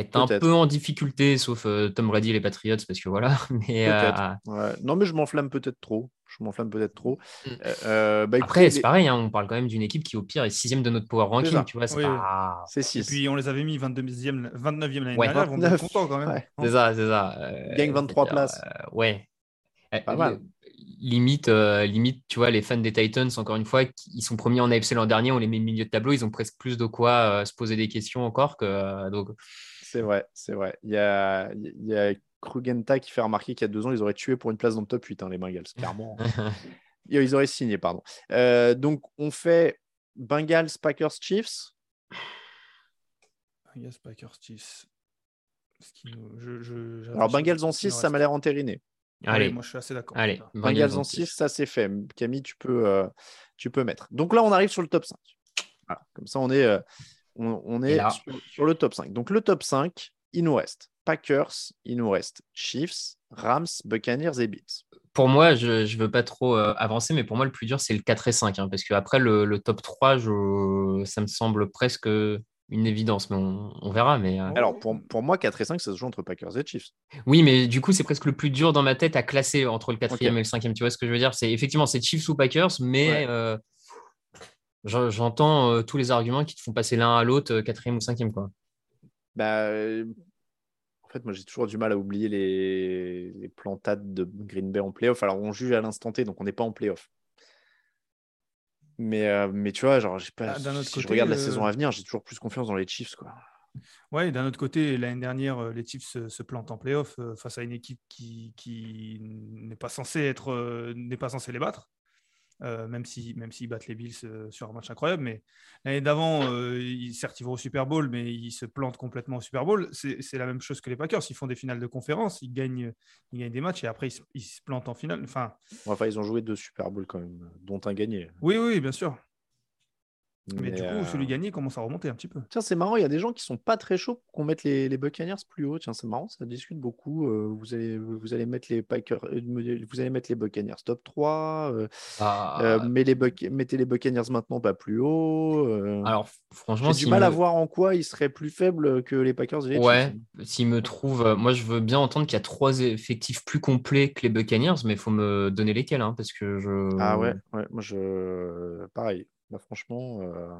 être un peu en difficulté, sauf euh, Tom Brady et les Patriots, parce que voilà. (laughs) Mais, ouais. Non, mais je m'enflamme peut-être trop. Je m'enflamme peut-être trop. Mm. Bah, Après, c'est pareil, hein, on parle quand même d'une équipe qui, au pire, est sixième de notre power ranking. Tu vois, c'est pas... 6. Et puis, on les avait mis 22e, 29e l'année dernière. On est content quand même. C'est ça, c'est ça. Gagne 23 places. ouais. Pas mal. Limite, euh, limite, tu vois, les fans des Titans, encore une fois, ils sont premiers en AFC l'an dernier, on les met au milieu de tableau, ils ont presque plus de quoi euh, se poser des questions encore que. Euh, donc... C'est vrai, c'est vrai. Il y a, il y a Krugenta qui fait remarquer qu'il y a deux ans, ils auraient tué pour une place dans le top 8, hein, les Bengals, clairement. (laughs) ils auraient signé, pardon. donc, on fait Bengals, Packers, Chiefs. Bengals, Packers, Chiefs. Alors, Bengals en 6, ça m'a l'air entériné. Allez, moi je suis assez d'accord. Allez, Bengals en 6, ça c'est fait. Camille, tu peux, euh, tu peux mettre. Donc là, on arrive sur le top 5. Comme ça, on est, euh, on, est sur, le top 5. Donc le top 5, il nous reste Packers, il nous reste Chiefs, Rams, Buccaneers et Bills. Pour moi, je ne veux pas trop euh, avancer, mais pour moi, le plus dur, c'est le 4 et 5. Hein, parce qu'après, le, le top 3, je, ça me semble presque une évidence, mais on, verra. Mais, euh, Alors, pour, pour, moi, 4 et 5, ça se joue entre Packers et Chiefs. Oui, mais du coup, c'est presque le plus dur dans ma tête à classer entre le 4 et le 5 Tu vois ce que je veux dire? C'est Effectivement, c'est Chiefs ou Packers, mais euh, j'entends euh, tous les arguments qui te font passer l'un à l'autre, 4 ou 5 Quoi. Bah, en fait, moi, j'ai toujours du mal à oublier les, les plantades de Green Bay en playoff. Alors, on juge à l'instant T, donc on n'est pas en playoff. Mais, euh, mais tu vois, genre, j'ai pas, ah, si je regarde la saison à venir, j'ai toujours plus confiance dans les Chiefs. Quoi. Ouais, d'un autre côté, l'année dernière, euh, les Chiefs se, plantent en playoff euh, face à une équipe qui, qui n'est pas censée être, n'est pas censée les battre. Euh, même s'ils si, même battent les Bills euh, sur un match incroyable. Mais l'année d'avant, euh, ils, certes, ils vont au Super Bowl, mais ils se plantent complètement au Super Bowl. C'est la même chose que les Packers. Ils font des finales de conférence, ils gagnent, ils gagnent des matchs et après, ils, se plantent en finale. Enfin, enfin, ils ont joué deux Super Bowls quand même, dont un gagné. Oui, oui, bien sûr. Mais, du coup, euh, celui gagné commence à remonter un petit peu. Tiens, c'est marrant, il y a des gens qui sont pas très chauds pour qu'on mette les, les, Buccaneers plus haut. Tiens, c'est marrant, ça discute beaucoup. Euh, vous, allez, vous allez mettre les Packers, euh, vous allez mettre les Buccaneers top 3. Ah. mais les mettez les Buccaneers maintenant pas plus haut. Alors, franchement, j'ai du mal à voir en quoi ils seraient plus faibles que les Packers. Et les ouais, s'ils me trouvent, moi je veux bien entendre qu'il y a trois effectifs plus complets que les Buccaneers, mais il faut me donner lesquels, hein, parce que je. Ah ouais, ouais moi je. Pareil. Bah, franchement, euh,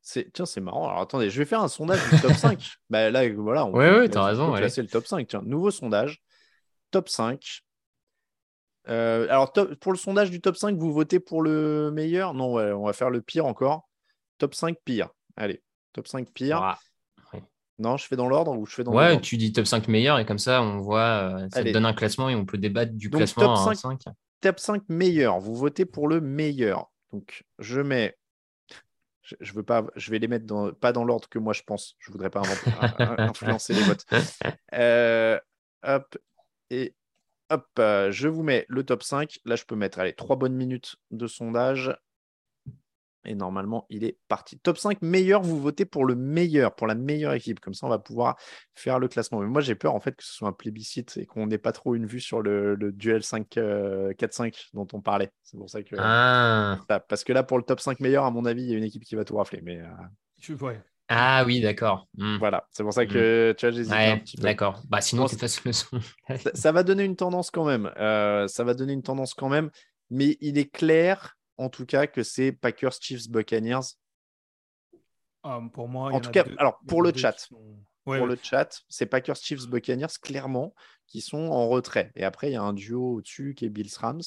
c'est tiens, c'est marrant. Alors attendez, je vais faire un sondage du top 5. (laughs) bah, là, voilà, on ouais, ouais, as raison. C'est le top 5. Tiens, nouveau sondage. Top 5. Euh, alors, pour le sondage du top 5, vous votez pour le meilleur? Non, ouais, on va faire le pire encore. Top 5 pire. Allez, top 5 pire. Ah, non, je fais dans l'ordre ou je fais dans Ouais, tu dis top 5 meilleur et comme ça, on voit, euh, ça te donne un classement et on peut débattre du classement top 5, 5. Top 5 meilleur. Vous votez pour le meilleur. Donc, je mets. Je, veux pas, je vais les mettre dans, pas dans l'ordre que moi je pense. Je voudrais pas (laughs) influencer les votes. Euh, hop et hop, euh, je vous mets le top 5. Là, je peux mettre allez, trois bonnes minutes de sondage. Et normalement, il est parti. Top 5 meilleur, vous votez pour le meilleur, pour la meilleure équipe. Comme ça, on va pouvoir faire le classement. Mais moi, j'ai peur en fait que ce soit un plébiscite et qu'on n'ait pas trop une vue sur le, duel 5 4-5 euh, dont on parlait. C'est pour ça que. Ah. parce que là, pour le top 5 meilleur, à mon avis, il y a une équipe qui va tout rafler. Mais, euh... Ah oui, d'accord. Hmm. Voilà, c'est pour ça que hmm. tu vois, j'hésite un petit peu. D'accord. Bah, sinon, c'est le son. ça, va donner une tendance quand même. Euh, ça va donner une tendance quand même. Mais il est clair en tout cas que c'est Packers, Chiefs, Buccaneers ah, Pour moi, en tout cas, alors pour le chat, pour le chat, c'est Packers, Chiefs, Buccaneers clairement qui sont en retrait. Et après, il y a un duo au-dessus qui est Bills Rams.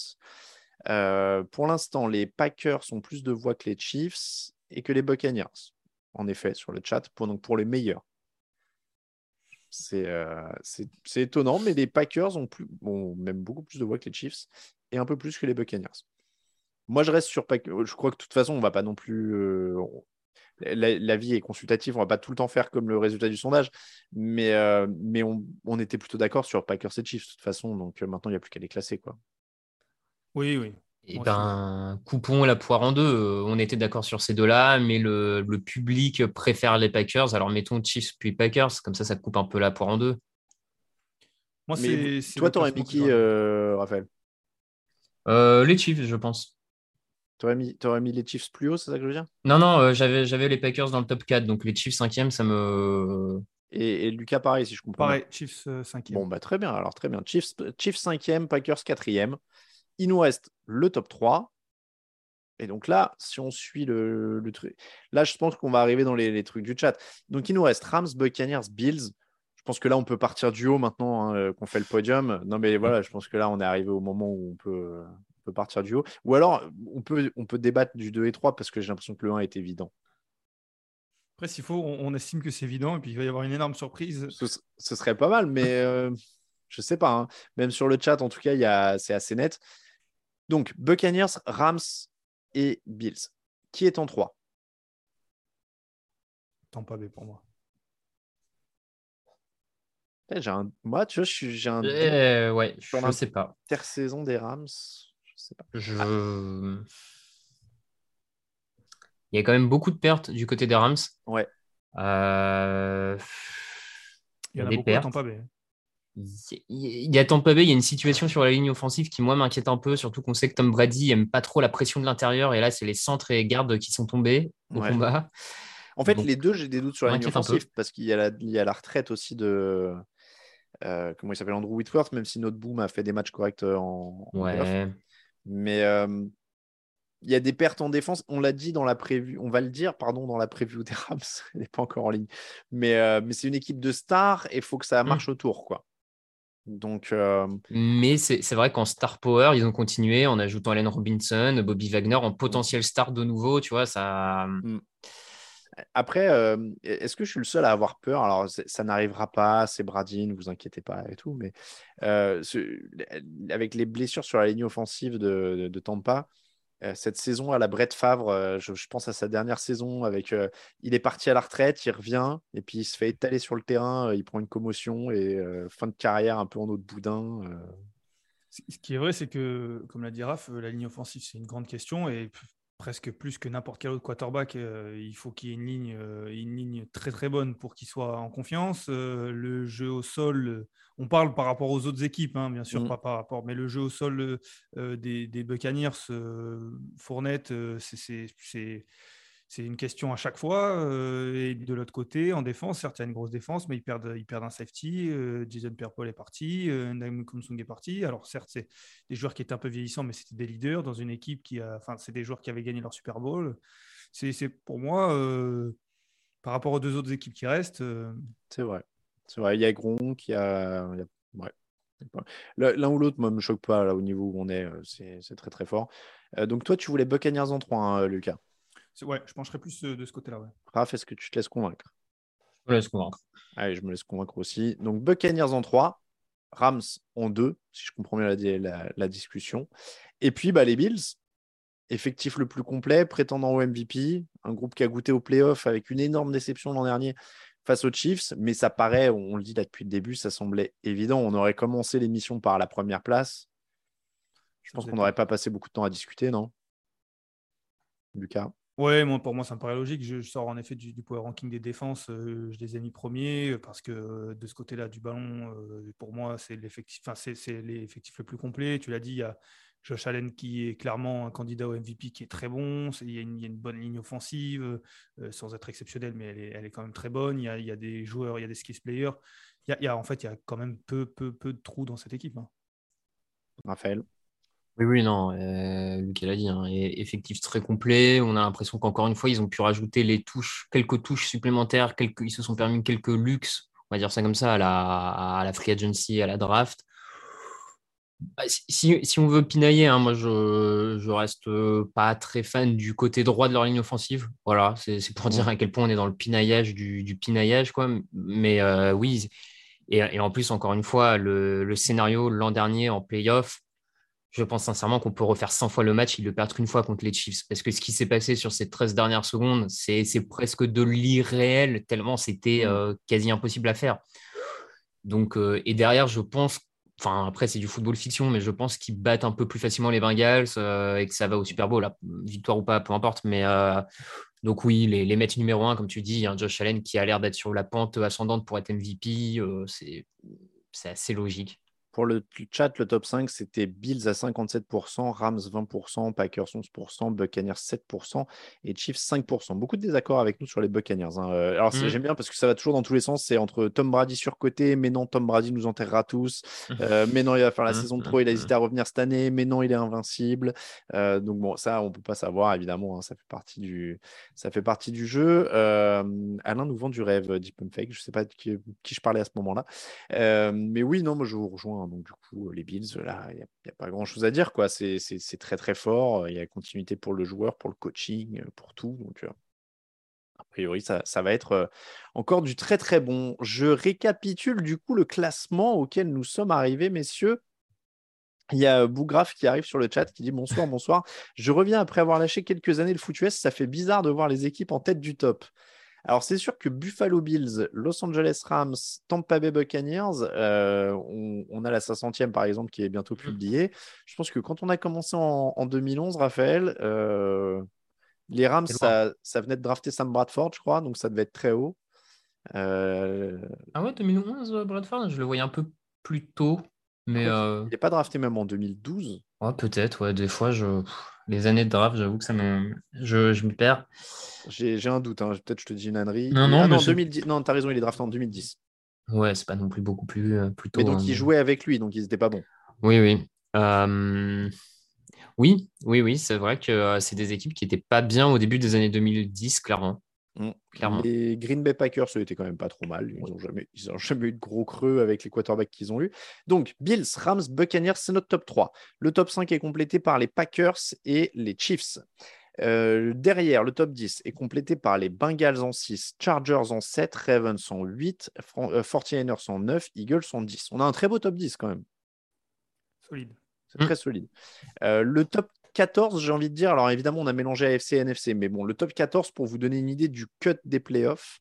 Euh, pour l'instant, les Packers ont plus de voix que les Chiefs et que les Buccaneers. En effet, sur le chat, pour, donc pour les meilleurs. C'est euh, étonnant, mais les Packers ont, plus, ont même beaucoup plus de voix que les Chiefs et un peu plus que les Buccaneers. Moi, je reste sur Packers. Je crois que de toute façon, on va pas non plus. Euh, l'avis est consultatif, on va pas tout le temps faire comme le résultat du sondage, mais, euh, mais on, on, était plutôt d'accord sur Packers et Chiefs de toute façon, donc euh, maintenant il n'y a plus qu'à les classer. Quoi. Oui, oui. Et eh ben, coupons la poire en deux. Euh, on était d'accord sur ces deux-là, mais le, le, public préfère les Packers. Alors mettons Chiefs puis Packers, comme ça, ça coupe un peu la poire en deux. Moi, c'est. Toi, t'aurais mis qui, Raphaël? Les Chiefs, je pense. T'aurais mis, aurais mis les Chiefs plus haut, c'est ça que je veux dire? Non, non, euh, j'avais, j'avais les Packers dans le top 4, donc les Chiefs 5e, ça me. Et, Lucas, pareil, si je comprends. Pareil, Chiefs 5e. Euh, bon, bah très bien, alors très bien. Chiefs, Chiefs 5e, Packers 4e. Il nous reste le top 3. Et donc là, si on suit le, truc, là, je pense qu'on va arriver dans les, trucs du chat. Donc il nous reste Rams, Buccaneers, Bills. Je pense que là, on peut partir du haut maintenant hein, euh, qu'on fait le podium. Non, mais voilà, je pense que là, on est arrivé au moment où on peut, on peut partir du haut. Ou alors, on peut, on peut débattre du 2 et 3 parce que j'ai l'impression que le 1 est évident. Après, s'il faut, on, estime que c'est évident et puis il va y avoir une énorme surprise. Ce, serait pas mal, mais euh, je sais pas. Hein. Même sur le chat, en tout cas, c'est assez net. Donc, Buccaneers, Rams et Bills. Qui est en 3 Tampa Bay pour moi. J'ai un... Moi, tu vois, j'ai un. Eh, ouais, je ne sais pas. Intersaison des Rams. Je... Il y a quand même beaucoup de pertes du côté des Rams. Ouais. Euh, il y en a, beaucoup pertes. à Tampa Bay. Il y a Tampa Bay, il y a une situation sur la ligne offensive qui, moi, m'inquiète un peu, surtout qu'on sait que Tom Brady aime pas trop la pression de l'intérieur. Et là, c'est les centres et gardes qui sont tombés au combat. En fait, les deux, j'ai des doutes sur la ligne offensive parce qu'il y, y, a la retraite aussi de. Euh, comment il s'appelle Andrew Whitworth, même si notre boom a fait des matchs corrects en. Ouais. Mais euh, il y a des pertes en défense. On l'a dit dans la prévue, on va le dire, pardon, dans la prévue des Rams. (laughs) Elle n'est pas encore en ligne. Mais, euh, mais c'est une équipe de stars et il faut que ça mm. marche autour, quoi. Donc, euh, Mais c'est vrai qu'en star power, ils ont continué en ajoutant Allen Robinson, Bobby Wagner en potentiel star de nouveau. Tu vois, ça. Mm. Après, euh, est-ce que je suis le seul à avoir peur? Alors, ça n'arrivera pas, c'est Brady, ne vous inquiétez pas et tout, mais euh, avec les blessures sur la ligne offensive de, de, Tampa, euh, cette saison à la Brett Favre, je, pense à sa dernière saison avec. il est parti à la retraite, il revient et puis il se fait étaler sur le terrain, il prend une commotion et fin de carrière un peu en eau de boudin. Ce qui est vrai, c'est que, comme l'a dit Raph, la ligne offensive, c'est une grande question et presque plus que n'importe quel autre quarterback. Euh, il faut qu'il y ait une ligne, euh, une ligne très très bonne pour qu'il soit en confiance. Euh, le jeu au sol, on parle par rapport aux autres équipes, hein, bien sûr, mm. pas par rapport, mais le jeu au sol des, des Buccaneers, Fournette, c'est c'est une question à chaque fois. Euh, et de l'autre côté, en défense, certes, il y a une grosse défense, mais ils perdent, ils perdent un safety. Euh, Jason Pierre-Paul est parti, euh, Kumsung est parti. Alors, certes, c'est des joueurs qui étaient un peu vieillissants, mais c'était des leaders dans une équipe qui a. Enfin, c'est des joueurs qui avaient gagné leur Super Bowl. C'est pour moi, euh, par rapport aux deux autres équipes qui restent. C'est vrai. C'est vrai. Il y a Gronk, il y a. Ouais. L'un ou l'autre, moi, ne me choque pas là, au niveau où on est. C'est très, très fort. donc, toi, tu voulais Buccaneers en 3, hein, Lucas Ouais, je pencherais plus euh, de ce côté-là. Ouais. Raph, est-ce que tu te laisses convaincre? Je me laisse convaincre. Allez, je me laisse convaincre aussi. Donc, Buccaneers en 3, Rams en 2, si je comprends bien la, discussion. Et puis, bah, les Bills, effectif le plus complet, prétendant au MVP, un groupe qui a goûté au playoff avec une énorme déception l'an dernier face aux Chiefs, mais ça paraît, on le dit là depuis le début, ça semblait évident. On aurait commencé l'émission par la première place. Je pense qu'on n'aurait pas passé beaucoup de temps à discuter, non? Lucas? Oui, pour moi, ça me paraît logique. Je, sors en effet du, power ranking des défenses. Euh, je les ai mis premiers parce que euh, de ce côté-là du ballon, euh, pour moi, c'est l'effectif, c'est, l'effectif le plus complet. Tu l'as dit, il y a Josh Allen qui est clairement un candidat au MVP qui est très bon. Il y a une, bonne ligne offensive, sans être exceptionnelle, mais elle est, quand même très bonne. Il y a, des joueurs, il y a des skills players. En fait, il y a quand même peu, peu, peu de trous dans cette équipe. Hein. Raphaël oui, oui, non, euh, Luc l'a dit, hein, effectif très complet. On a l'impression qu'encore une fois, ils ont pu rajouter les touches, quelques touches supplémentaires, quelques, ils se sont permis quelques luxes, on va dire ça comme ça, à la, à la free agency, à la draft. Bah, si, si, on veut pinailler, hein, moi je, je reste pas très fan du côté droit de leur ligne offensive. Voilà, c'est pour dire à quel point on est dans le pinaillage du, du pinaillage, quoi. Mais euh, oui, et, et, en plus, encore une fois, le, le scénario l'an dernier en playoff, je pense sincèrement qu'on peut refaire 100 fois le match, ils le perdent qu'une fois contre les Chiefs. Parce que ce qui s'est passé sur ces 13 dernières secondes, c'est presque de l'irréel, tellement c'était mm. euh, quasi impossible à faire. Donc, euh, et derrière, je pense, enfin après c'est du football fiction, mais je pense qu'ils battent un peu plus facilement les Bengals euh, et que ça va au Super Bowl, victoire ou pas, peu importe. Mais donc oui, les, les Mets numéro 1, comme tu dis, un Josh Allen qui a l'air d'être sur la pente ascendante pour être MVP, c'est assez logique. Pour le chat, le top 5, c'était Bills à 57%, Rams 20%, Packers 11%, Buccaneers 7% et Chiefs 5%. Beaucoup de désaccords avec nous sur les Buccaneers. Hein. Euh, alors, mmh. j'aime bien parce que ça va toujours dans tous les sens. C'est entre Tom Brady surcoté, mais non, Tom Brady nous enterrera tous. (laughs) Euh, mais non, il va faire la mmh. saison de trop, il a hésité à revenir cette année. Mais non, il est invincible. Euh, donc, bon, ça, on ne peut pas savoir, évidemment. Hein. ça, fait partie du... ça fait partie du jeu. Alain nous vend du rêve, Deep Fake. Je ne sais pas de qui, qui, je parlais à ce moment-là. mais oui, non, moi, je vous rejoins Hein, donc, du coup, les Bills, là, il n'y a, pas grand-chose à dire. quoi. C'est très, très fort. Il y a continuité pour le joueur, pour le coaching, pour tout. Donc, a priori, ça, va être encore du très, très bon. Je récapitule, du coup, le classement auquel nous sommes arrivés, messieurs. Il y a Bougraf qui arrive sur le chat qui dit bonsoir, bonsoir. Je reviens après avoir lâché quelques années le foot US. Ça fait bizarre de voir les équipes en tête du top. Alors, c'est sûr que Buffalo Bills, Los Angeles Rams, Tampa Bay Buccaneers, euh, on, a la 500e par exemple qui est bientôt mm. publiée. Je pense que quand on a commencé en, 2011, Raphaël, euh, les Rams, ça, venait de drafter Sam Bradford, je crois, donc ça devait être très haut. Euh, ah ouais, 2011, Bradford, je le voyais un peu plus tôt. Mais Il n'est pas drafté même en 2012. Ouais, peut-être, ouais. Des fois, je... les années de draft, j'avoue que ça me... Je, je me perds. J'ai un doute, hein. peut-être je te dis une ânerie. Non, non, ah, non, 2010... non t'as raison, il est drafté en 2010. Ouais, c'est pas non plus beaucoup plus, euh, tôt. Mais donc, il jouait avec lui, donc ils n'étaient pas bons. Oui, oui. Euh, oui, oui, oui, c'est vrai que euh, c'est des équipes qui n'étaient pas bien au début des années 2010, clairement. Mmh. Clairement. Les Green Bay Packers, eux, étaient quand même pas trop mal. Ils n'ont jamais, (laughs) jamais eu de gros creux avec les quarterbacks qu'ils ont eu. Donc, Bills, Rams, Buccaneers, c'est notre top 3. Le top 5 est complété par les Packers et les Chiefs. Euh, derrière, le top 10 est complété par les Bengals en 6, Chargers en 7, Ravens en 8, 49ers en 9, Eagles en 10. On a un très beau top 10 quand même. Solide. C'est très solide. Euh, le top 14, j'ai envie de dire, alors évidemment, on a mélangé AFC et NFC, mais bon, le top 14, pour vous donner une idée du cut des playoffs,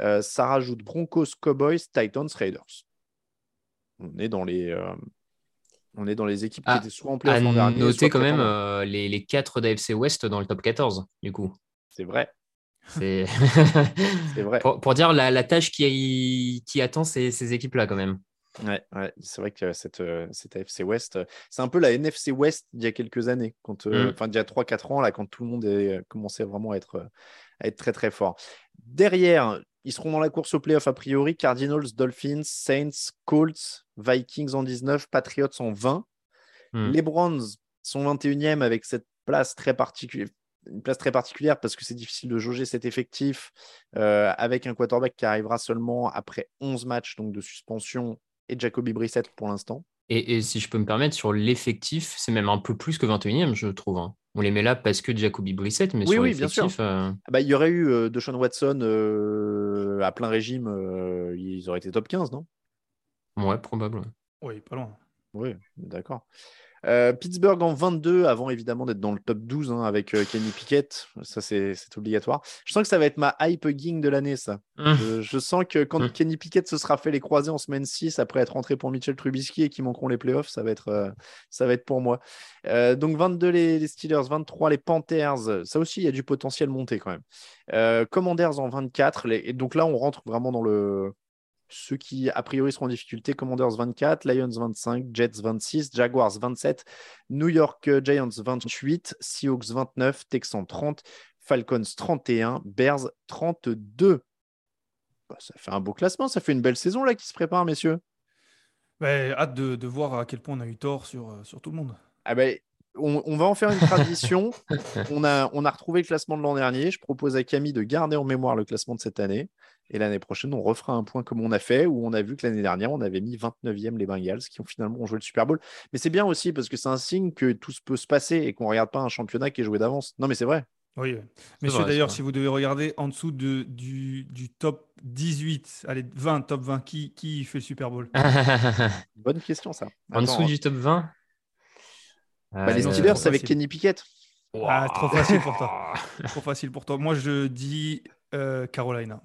euh, ça rajoute Broncos, Cowboys, Titans, Raiders. On est dans les, on est dans les équipes qui ah, étaient soit en playoff l'an dernier. Noter quand même euh, les, les 4 d'AFC West dans le top 14, du coup. C'est vrai. C'est vrai. (laughs) Pour, dire la, tâche qui, qui attend ces, équipes-là, quand même. Ouais, c'est vrai que cette, euh, cette AFC West, c'est un peu la NFC West d'il y a quelques années, quand, euh, mm. enfin, il y a 3-4 ans, là, quand tout le monde a commencé vraiment à être, à être très très fort. Derrière, ils seront dans la course au playoff a priori. Cardinals, Dolphins, Saints, Colts, Vikings en 19, Patriots en 20. Hmm. Les Browns sont 21e avec cette place très particulière. Une place très particulière parce que c'est difficile de jauger cet effectif euh, avec un quarterback qui arrivera seulement après 11 matchs donc de suspension et Jacoby Brissett pour l'instant. Et, si je peux me permettre, sur l'effectif, c'est même un peu plus que 21e, je trouve. Hein. On les met là parce que Jacoby Brissett, mais sur l'effectif. Euh, ah bah, il y aurait eu euh, DeShaun Watson euh, à plein régime, ils auraient été top 15, non? Ouais, probable. Oui, pas loin. Oui, d'accord. Euh, Pittsburgh en 22, avant évidemment d'être dans le top 12 hein, avec euh, Kenny Pickett. Ça, c'est obligatoire. Je sens que ça va être ma hype ging de l'année, ça. Mmh. Je, sens que quand mmh. Kenny Pickett se sera fait les croisés en semaine 6 après être rentré pour Mitchell Trubisky et qui manqueront les playoffs, ça va être, euh, ça va être pour moi. donc 22 les, Steelers, 23 les Panthers. Ça aussi, il y a du potentiel monté quand même. Commanders en 24. Et donc là, on rentre vraiment dans le ceux qui, a priori, seront en difficulté, Commanders 24, Lions 25, Jets 26, Jaguars 27, New York euh, Giants 28, Seahawks 29, Texans 30, Falcons 31, Bears 32. Bah, ça fait un beau classement, ça fait une belle saison là qui se prépare, messieurs. Bah, hâte de, voir à quel point on a eu tort sur, euh, sur tout le monde. Ah ben, on, va en faire une tradition. (laughs) on, a, on a retrouvé le classement de l'an dernier. Je propose à Camille de garder en mémoire le classement de cette année. Et l'année prochaine, on refera un point comme on a fait, où on a vu que l'année dernière, on avait mis 29e les Bengals, qui ont finalement joué le Super Bowl. Mais c'est bien aussi parce que c'est un signe que tout peut se passer et qu'on ne regarde pas un championnat qui est joué d'avance. Non, mais c'est vrai. Oui, messieurs, d'ailleurs, si vous devez regarder en dessous de, du, top 18, allez, 20, top 20, qui, qui fait le Super Bowl? (laughs) Bonne question, ça. en dessous du top 20 Bah, les Euh, Steelers trop avec. Kenny Pickett. Ah, trop facile pour toi. (laughs) Trop facile pour toi. Moi, je dis euh, Carolina.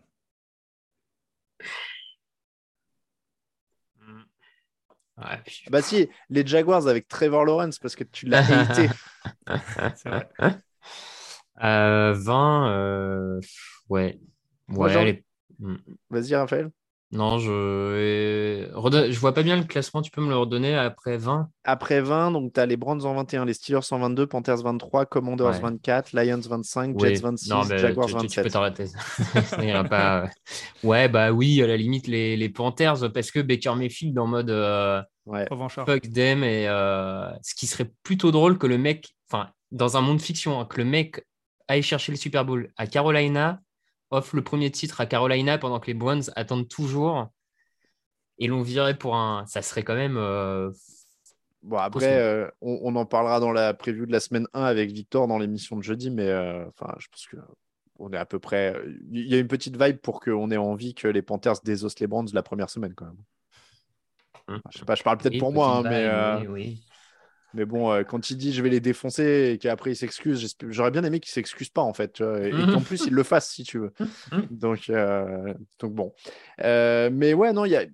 Ouais, puis- Bah si, les Jaguars avec Trevor Lawrence parce que tu l'as (laughs) haté. C'est vrai. Euh, 20, euh, ouais. Moi, Ouais, les- Vas-y, Raphaël. Non, je euh, vois pas bien le classement. Tu peux me le redonner après 20? Après 20, donc tu as les Browns en 21, les Steelers en 22, Panthers 23, Commanders Ouais. 24, Lions 25, Oui. Jets 26, Non, mais Jaguars tu, tu- tu peux 27. t'arrêter. (laughs) Ça ira pas. Ouais, bah oui, à la limite, les, les Panthers, parce que Baker Mayfield en mode euh, Ouais. Fuck them, et euh, ce qui serait plutôt drôle que le mec, enfin, dans un monde fiction, hein, que le mec aille chercher le Super Bowl à Carolina, offre le premier titre à Carolina pendant que les Browns attendent toujours et l'on virait pour un. Ça serait quand même. euh, Bon, après, euh, on, on en parlera dans la preview de la semaine 1 avec Victor dans l'émission de jeudi, mais euh, enfin, je pense que on est à peu près. Il y a une petite vibe pour qu'on ait envie que les Panthers désossent les Browns la première semaine quand même. Hum. Je sais pas, je parle peut-être oui, pour moi, hein, mais, oui, oui. Mais bon, euh, quand il dit je vais les défoncer et qu'après il s'excuse, j'aurais bien aimé qu'il s'excuse pas en fait, tu vois, et, et qu'en plus il le fasse si tu veux. (laughs) Mhm. Donc, euh, donc bon. Euh, mais ouais, non, il y a.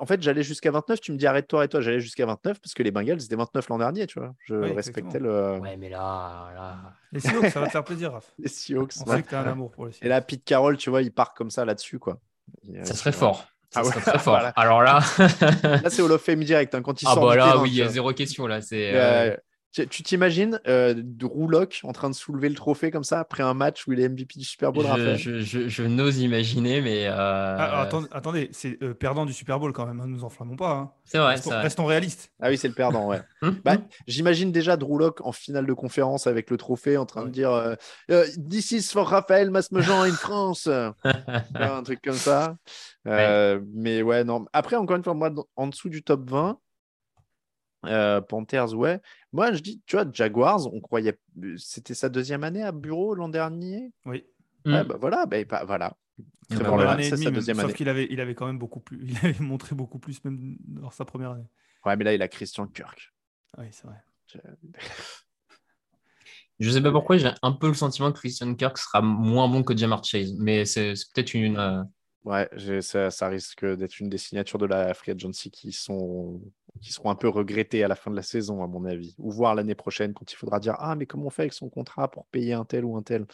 En fait, j'allais jusqu'à 29. Tu me dis arrête-toi, arrête-toi. J'allais jusqu'à 29 parce que les Bengals, c'était 29 l'an dernier, tu vois. Je Oui, respectais exactement. le... Ouais, mais là, là. Les Seahawks, ça va te faire plaisir, Raph. (laughs) les Seahawks. On ouais. sait que tu as un amour pour les Et Seahawks. là, Pete Carroll, tu vois, il part comme ça là-dessus, quoi. Ça serait fort. Ça Ah ouais, très (laughs) fort. voilà. Alors là. Là, c'est Hall of Fame direct hein, quand il ah sort bah là, oui, il y a zéro question là. C'est. Euh, tu t'imagines euh, Drew Lock en train de soulever le trophée comme ça après un match où il est MVP du Super Bowl, je, Raphaël? je, je, je n'ose imaginer, mais. euh, Ah, attendez, attendez, c'est euh, perdant du Super Bowl quand même, hein, nous enflammons pas. hein. C'est vrai, restons, c'est vrai. restons réalistes. Ah oui, c'est le perdant, ouais. (laughs) Hum, Bah, hum. J'imagine déjà Drew Lock en finale de conférence avec le trophée en train de dire euh, This is for Raphaël Masmejean in France. (laughs) un truc comme ça. Euh, Mais ouais, non. Après, encore une fois, moi, en dessous du top 20, euh, Panthers, ouais. Moi, je dis, tu vois, Jaguars, on croyait. C'était sa deuxième année à bureau l'an dernier. Oui. Ouais, Mm. bah voilà, bah, bah, voilà. Lawrence, année et c'est sa même. deuxième Sauf année. qu'il avait, il avait quand même beaucoup plus. (laughs) Il avait montré beaucoup plus même dans sa première année. Ouais, mais là, il a Christian Kirk. Oui, c'est vrai. Je (laughs) sais pas pourquoi, j'ai un peu le sentiment que Christian Kirk sera moins bon que Jamar Chase, mais c'est peut-être une. euh, Ouais, ça, ça risque d'être une des signatures de la Free Agency qui, sont, qui seront un peu regrettées à la fin de la saison, à mon avis. Ou voir l'année prochaine quand il faudra dire Ah, mais comment on fait avec son contrat pour payer un tel ou un tel?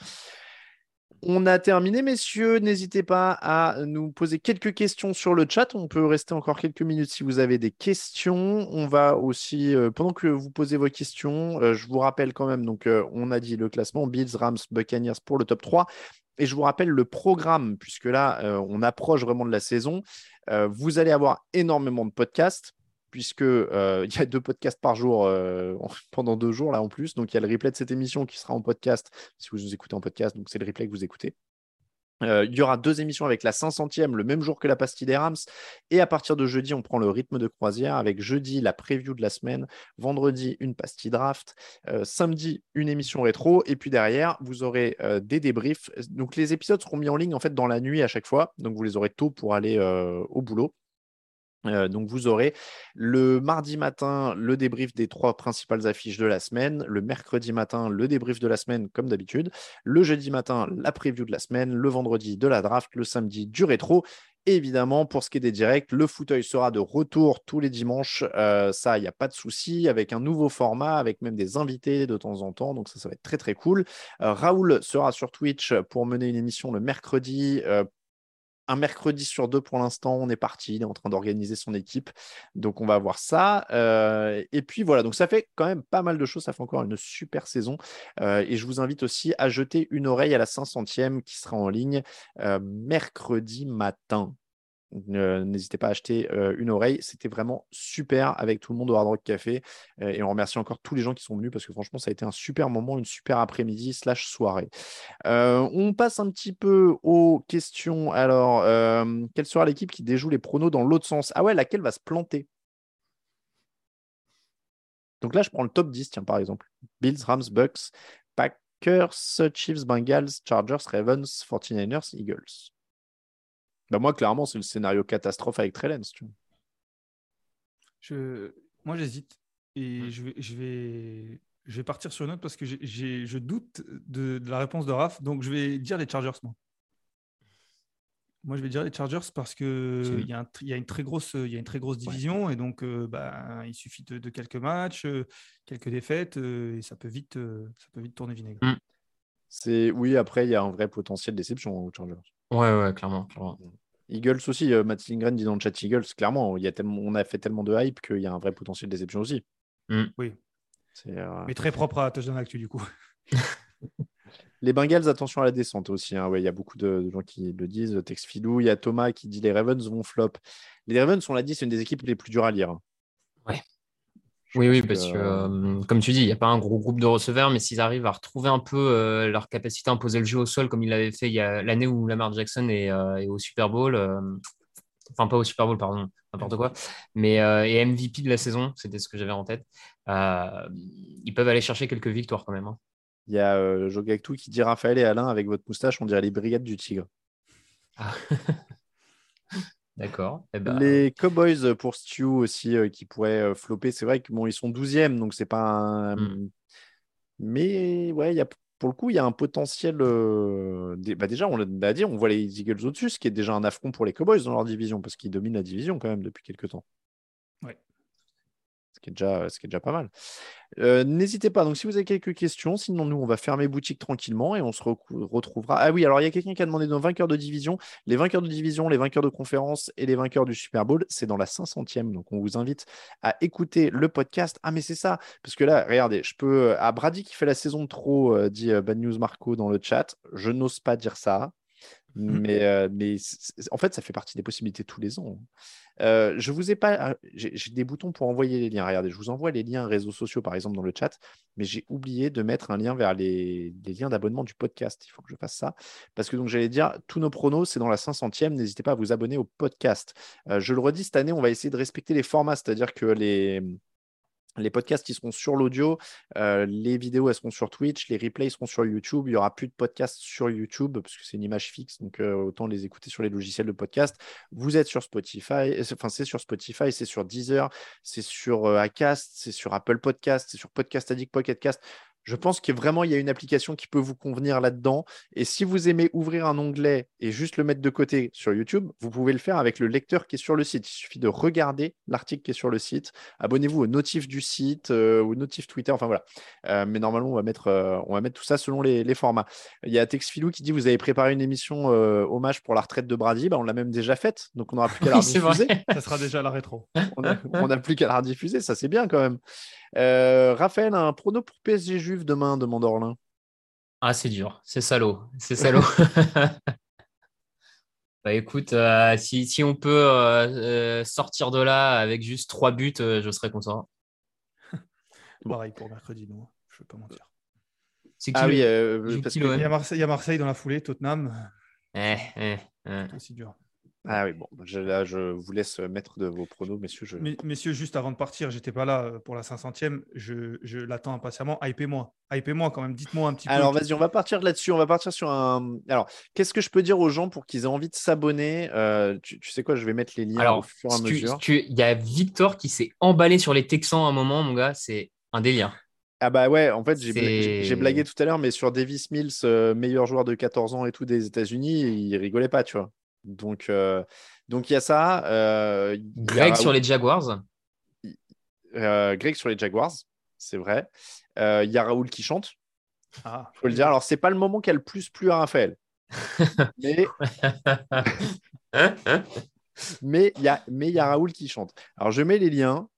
On a terminé, messieurs. N'hésitez pas à nous poser quelques questions sur le chat. On peut rester encore quelques minutes si vous avez des questions. On va aussi, euh, pendant que vous posez vos questions, euh, je vous rappelle quand même, donc euh, on a dit le classement Bills, Rams, Buccaneers pour le top 3. Et je vous rappelle le programme, puisque là, on approche vraiment de la saison. Vous allez avoir énormément de podcasts, puisque euh, (laughs) y a deux podcasts par jour euh, (laughs) pendant deux jours, là en plus. Donc, il y a le replay de cette émission qui sera en podcast, si vous nous écoutez en podcast. Donc, c'est le replay que vous écoutez. Euh, il y aura deux émissions avec la 500e le même jour que la pastille des Rams. Et à partir de jeudi, on prend le rythme de croisière avec jeudi la preview de la semaine, vendredi une pastille draft, samedi une émission rétro. Et puis derrière, vous aurez des débriefs. Donc les épisodes seront mis en ligne en fait dans la nuit à chaque fois. Donc vous les aurez tôt pour aller au boulot. Euh, donc vous aurez le mardi matin le débrief des trois principales affiches de la semaine, le mercredi matin le débrief de la semaine comme d'habitude, le jeudi matin la preview de la semaine, le vendredi de la draft, le samedi du rétro. Évidemment, pour ce qui est des directs, le fauteuil sera de retour tous les dimanches. Euh, ça, il n'y a pas de souci, avec un nouveau format, avec même des invités de temps en temps. Donc ça, ça va être très très cool. Euh, Raoul sera sur Twitch pour mener une émission le mercredi. Un mercredi sur deux pour l'instant, on est parti, il est en train d'organiser son équipe. Donc on va voir ça. Euh, et puis voilà, donc ça fait quand même pas mal de choses, ça fait encore une super saison. Euh, et je vous invite aussi à jeter une oreille à la 500e qui sera en ligne euh, mercredi matin. N'hésitez pas à acheter euh, une oreille. C'était vraiment super avec tout le monde au Hard Rock Café. Euh, et on remercie encore tous les gens qui sont venus parce que franchement, ça a été un super moment, une super après-midi slash soirée. Euh, on passe un petit peu aux questions. Alors, quelle sera l'équipe qui déjoue les pronos dans l'autre sens? Ah ouais, laquelle va se planter? Donc là, je prends le top 10, tiens, par exemple. Bills, Rams, Bucks, Packers, Chiefs, Bengals, Chargers, Ravens, 49ers, Eagles. Bah moi, clairement, c'est le scénario catastrophe avec Trellens. Tu vois. Je... Moi, j'hésite. Et je, vais, je, vais, je vais partir sur une note parce que j'ai, je doute de, de, la réponse de Raph. Donc, je vais dire les Chargers, moi. Moi, je vais dire les Chargers parce qu'il y, a y a une très grosse, y a une très grosse division et donc euh, bah, il suffit de, quelques matchs, euh, quelques défaites euh, et ça peut vite, ça peut vite tourner vinaigre. Mm. C'est oui. Après, il y a un vrai potentiel de déception aux Chargers. Ouais, ouais, clairement. Eagles aussi. Matt Lindgren dit dans le chat Eagles. Clairement, il y a tellement, on a fait tellement de hype qu'il y a un vrai potentiel de déception aussi. Mm. Oui. Mais très propre à Touchdown Actu du coup. (laughs) Les Bengals, attention à la descente aussi. Hein. il y a beaucoup de, gens qui le disent. Tex Filou, il y a Thomas qui dit les Ravens vont flop. Les Ravens, on l'a dit, c'est une des équipes les plus dures à lire. Ouais. Oui, oui, parce que, euh, comme tu dis, il n'y a pas un gros groupe de receveurs, mais s'ils arrivent à retrouver un peu euh, leur capacité à imposer le jeu au sol, comme ils l'avaient fait il y a l'année où Lamar Jackson est, euh, au Super Bowl, enfin pas au Super Bowl, pardon, n'importe quoi, mais et MVP de la saison, c'était ce que j'avais en tête, ils peuvent aller chercher quelques victoires quand même. Hein. Il y a Jogactou qui dit Raphaël et Alain, avec votre moustache, on dirait les brigades du tigre. Ah. (laughs) D'accord. Eh ben, les Cowboys pour Stu aussi euh, qui pourraient euh, flopper. C'est vrai qu'ils bon, ils sont 12e, donc c'est pas un. Hmm. Mais ouais, il y a, pour le coup, il y a un potentiel. Bah, déjà, on l'a dit, on voit les Eagles au-dessus, ce qui est déjà un affront pour les Cowboys dans leur division, parce qu'ils dominent la division quand même depuis quelques temps. Ce qui est déjà pas mal. Euh, n'hésitez pas, donc si vous avez quelques questions, sinon nous on va fermer boutique tranquillement et on se retrouvera. Ah oui, alors il y a quelqu'un qui a demandé nos vainqueurs de division. Les vainqueurs de division, les vainqueurs de conférence et les vainqueurs du Super Bowl, c'est dans la 500e. Donc on vous invite à écouter le podcast. Ah mais c'est ça, parce que là, regardez, je peux. À Brady qui fait la saison de trop, euh, dit euh, Bad News Marco dans le chat, je n'ose pas dire ça. Mais, euh, mais en fait, ça fait partie des possibilités tous les ans. Euh, je vous ai pas. Ah, j'ai des boutons pour envoyer les liens. Regardez, je vous envoie les liens réseaux sociaux, par exemple, dans le chat, mais j'ai oublié de mettre un lien vers les, liens d'abonnement du podcast. Il faut que je fasse ça. Parce que donc j'allais dire, tous nos pronos, c'est dans la 500e. N'hésitez pas à vous abonner au podcast. Euh, je le redis, cette année, on va essayer de respecter les formats, c'est-à-dire que les les podcasts ils seront sur l'audio, euh, les vidéos elles seront sur Twitch, les replays seront sur YouTube. Il n'y aura plus de podcasts sur YouTube parce c'est une image fixe, donc euh, autant les écouter sur les logiciels de podcast. Vous êtes sur Spotify, enfin c'est sur Spotify, c'est sur Deezer, c'est sur euh, Acast, c'est sur Apple Podcast, c'est sur Podcast Addict, Pocket Cast. Je pense que vraiment, il y a une application qui peut vous convenir là-dedans. Et si vous aimez ouvrir un onglet et juste le mettre de côté sur YouTube, vous pouvez le faire avec le lecteur qui est sur le site. Il suffit de regarder l'article qui est sur le site. Abonnez-vous aux notifs du site, euh, aux notifs Twitter, enfin voilà. Euh, mais normalement, on va, mettre, euh, on va mettre tout ça selon les, formats. Il y a Texfilou qui dit Vous avez préparé une émission hommage pour la retraite de Brady. Bah, on l'a même déjà faite. Donc on n'aura plus (laughs) qu'à la rediffuser. ça sera déjà la rétro. on n'a plus qu'à la rediffuser. Ça, c'est bien quand même. Euh, Raphaël, un prono pour PSG Juve demain, demande Orlin. Ah, c'est dur, c'est salaud, c'est salaud. (laughs) (laughs) bah écoute, euh, si, si, on peut euh, sortir de là avec juste trois buts, je serais content. (laughs) Pareil pour mercredi, non, je ne vais pas mentir. C'est ah oui, parce il, y a Marseille, il y a Marseille dans la foulée, Tottenham. Eh, eh, eh. C'est aussi dur. Ah oui, bon, je, là, je vous laisse mettre de vos pronos, messieurs. Je... Messieurs, juste avant de partir, j'étais pas là euh, pour la 500e, je, je l'attends impatiemment. Hypez-moi, hypez-moi quand même, dites-moi un petit peu. Alors vas-y, on va partir là-dessus, on va partir sur un. Alors, qu'est-ce que je peux dire aux gens pour qu'ils aient envie de s'abonner euh, tu, sais quoi, je vais mettre les liens Alors, au fur et à mesure. Il y a Victor qui s'est emballé sur les Texans à un moment, mon gars, c'est un délire. Ah bah ouais, en fait, j'ai blagué tout à l'heure, mais sur Davis Mills, euh, meilleur joueur de 14 ans et tout des États-Unis, il rigolait pas, tu vois. Donc, euh, donc il y a ça. Euh, Greg sur les Jaguars. Euh, Greg sur les Jaguars, c'est vrai. Il y a Raoul qui chante. Ah. Faut le dire. Alors, c'est pas le moment qui a le plus plu à Raphaël. (laughs) mais mais il y a mais il y a Raoul qui chante. Alors, je mets les liens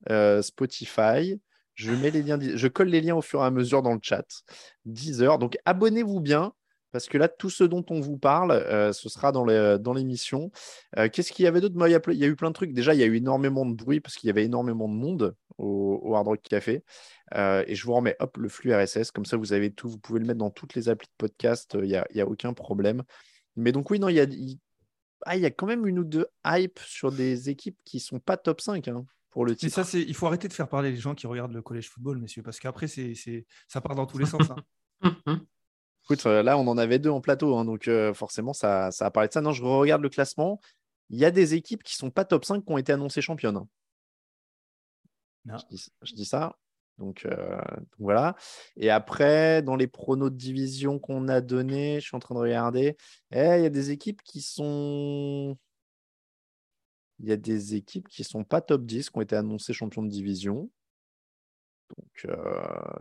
Spotify. Je mets les liens, je colle les liens au fur et à mesure dans le chat. 10 heures. Donc abonnez-vous bien parce que là, tout ce dont on vous parle, euh, ce sera dans l'émission. Euh, Qu'est-ce qu'il y avait d'autre? Il, y a eu plein de trucs. Déjà, il y a eu énormément de bruit parce qu'il y avait énormément de monde au, Hard Rock Café. Euh, et je vous remets hop, le flux RSS. Comme ça, vous avez tout. Vous pouvez le mettre dans toutes les applis de podcast. Il n'y a, y a, aucun problème. Mais donc, oui, non, il y a, ah, y a quand même une ou deux hype sur des équipes qui ne sont pas top 5. Hein, pour le titre. ça, il faut arrêter de faire parler les gens qui regardent le collège football, messieurs, parce qu'après, c'est, ça part dans tous les sens. Hein. (laughs) Écoute, euh, là, on en avait deux en plateau, hein, donc euh, forcément, ça, ça a parlé de ça. Non, je regarde le classement. Il y a des équipes qui ne sont pas top 5 qui ont été annoncées championnes. Hein. Je, dis, ça. Donc, euh, donc voilà. Et après, dans les pronos de division qu'on a donnés, je suis en train de regarder. Eh, Il y a des équipes qui sont. Il y a des équipes qui sont pas top 10, qui ont été annoncées champions de division. Donc, euh,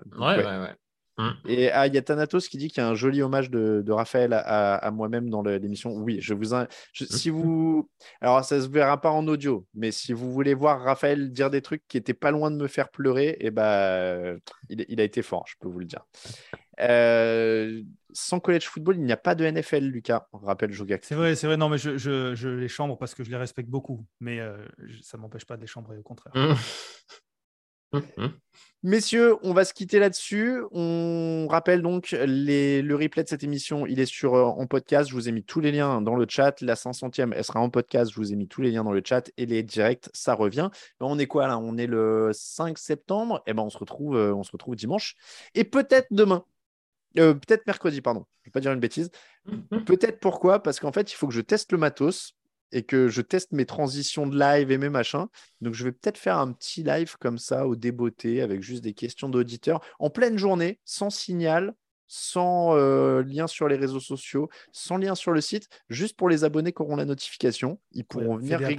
donc, Ouais, ouais. ouais, ouais. Mm. Et ah, il y a Thanatos qui dit qu'il y a un joli hommage de, de Raphaël à, à- à moi-même dans l'émission. Oui, je vous. in- je- si vous. Alors, ça se verra pas en audio, mais si vous voulez voir Raphaël dire des trucs qui étaient pas loin de me faire pleurer, et ben, il, il a été fort, je peux vous le dire. Euh, sans college football, il n'y a pas de NFL, Lucas. Rappelle Jogac. C'est vrai, c'est vrai. Non, mais je, je- je les chambre parce que je les respecte beaucoup. Mais euh, ça m'empêche pas de les chambrer, au contraire. Mm. Mm. Messieurs, on va se quitter là-dessus. On rappelle donc les- le replay de cette émission, il est sur euh, en podcast. Je vous ai mis tous les liens dans le chat. La 500e, elle sera en podcast. Je vous ai mis tous les liens dans le chat et les directs, ça revient. Ben, on est quoi là? On est le 5 septembre? Et ben on se retrouve, euh, on se retrouve dimanche et peut-être demain. Euh, peut-être mercredi, pardon. Je vais pas dire une bêtise. Peut-être pourquoi? Parce qu'en fait, il faut que je teste le matos et que je teste mes transitions de live et mes machins. Donc, je vais peut-être faire un petit live comme ça au débeauté avec juste des questions d'auditeurs en pleine journée, sans signal, sans euh, lien sur les réseaux sociaux, sans lien sur le site, juste pour les abonnés qui auront la notification. Ils pourront Ouais, venir rig-.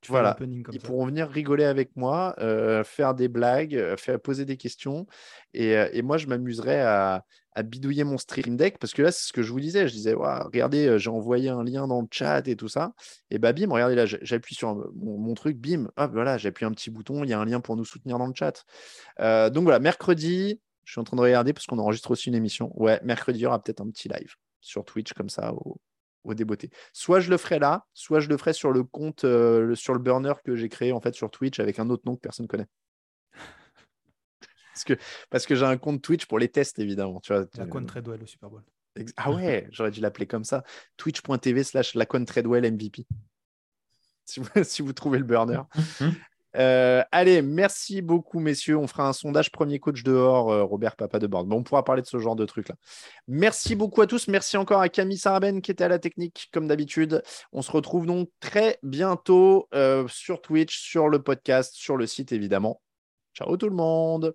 Tu Voilà. ils ça. pourront venir rigoler avec moi, euh, faire des blagues, euh, faire poser des questions. Et, et moi, je m'amuserai à, bidouiller mon stream deck parce que là, c'est ce que je vous disais. Je disais, Ouah, regardez, euh, j'ai envoyé un lien dans le chat et tout ça. Et bah, bim, regardez là, j'appuie sur un- mon, truc, bim, hop, voilà, j'appuie un petit bouton, il y a un lien pour nous soutenir dans le chat. Euh, donc voilà, mercredi, je suis en train de regarder parce qu'on enregistre aussi une émission. Ouais, mercredi, il y aura peut-être un petit live sur Twitch comme ça au, au. Soit je le ferai là, soit je le ferai sur le compte, euh, sur le burner que j'ai créé en fait sur Twitch avec un autre nom que personne connaît. Parce que, parce que j'ai un compte Twitch pour les tests, évidemment. Tu vois, La tu- Con Treadwell au Super Bowl. Ah ouais, (laughs) j'aurais dû l'appeler comme ça. Twitch.tv slash Lacon Treadwell MVP. Si vous, (laughs) si vous trouvez le burner. (laughs) Euh, allez, merci beaucoup, messieurs. On fera un sondage premier coach dehors, euh, Robert Papa de Borde. Bon, on pourra parler de ce genre de truc-là. Merci beaucoup à tous. Merci encore à Camille Saraben qui était à la technique, comme d'habitude. On se retrouve donc très bientôt euh, sur Twitch, sur le podcast, sur le site, évidemment. Ciao tout le monde.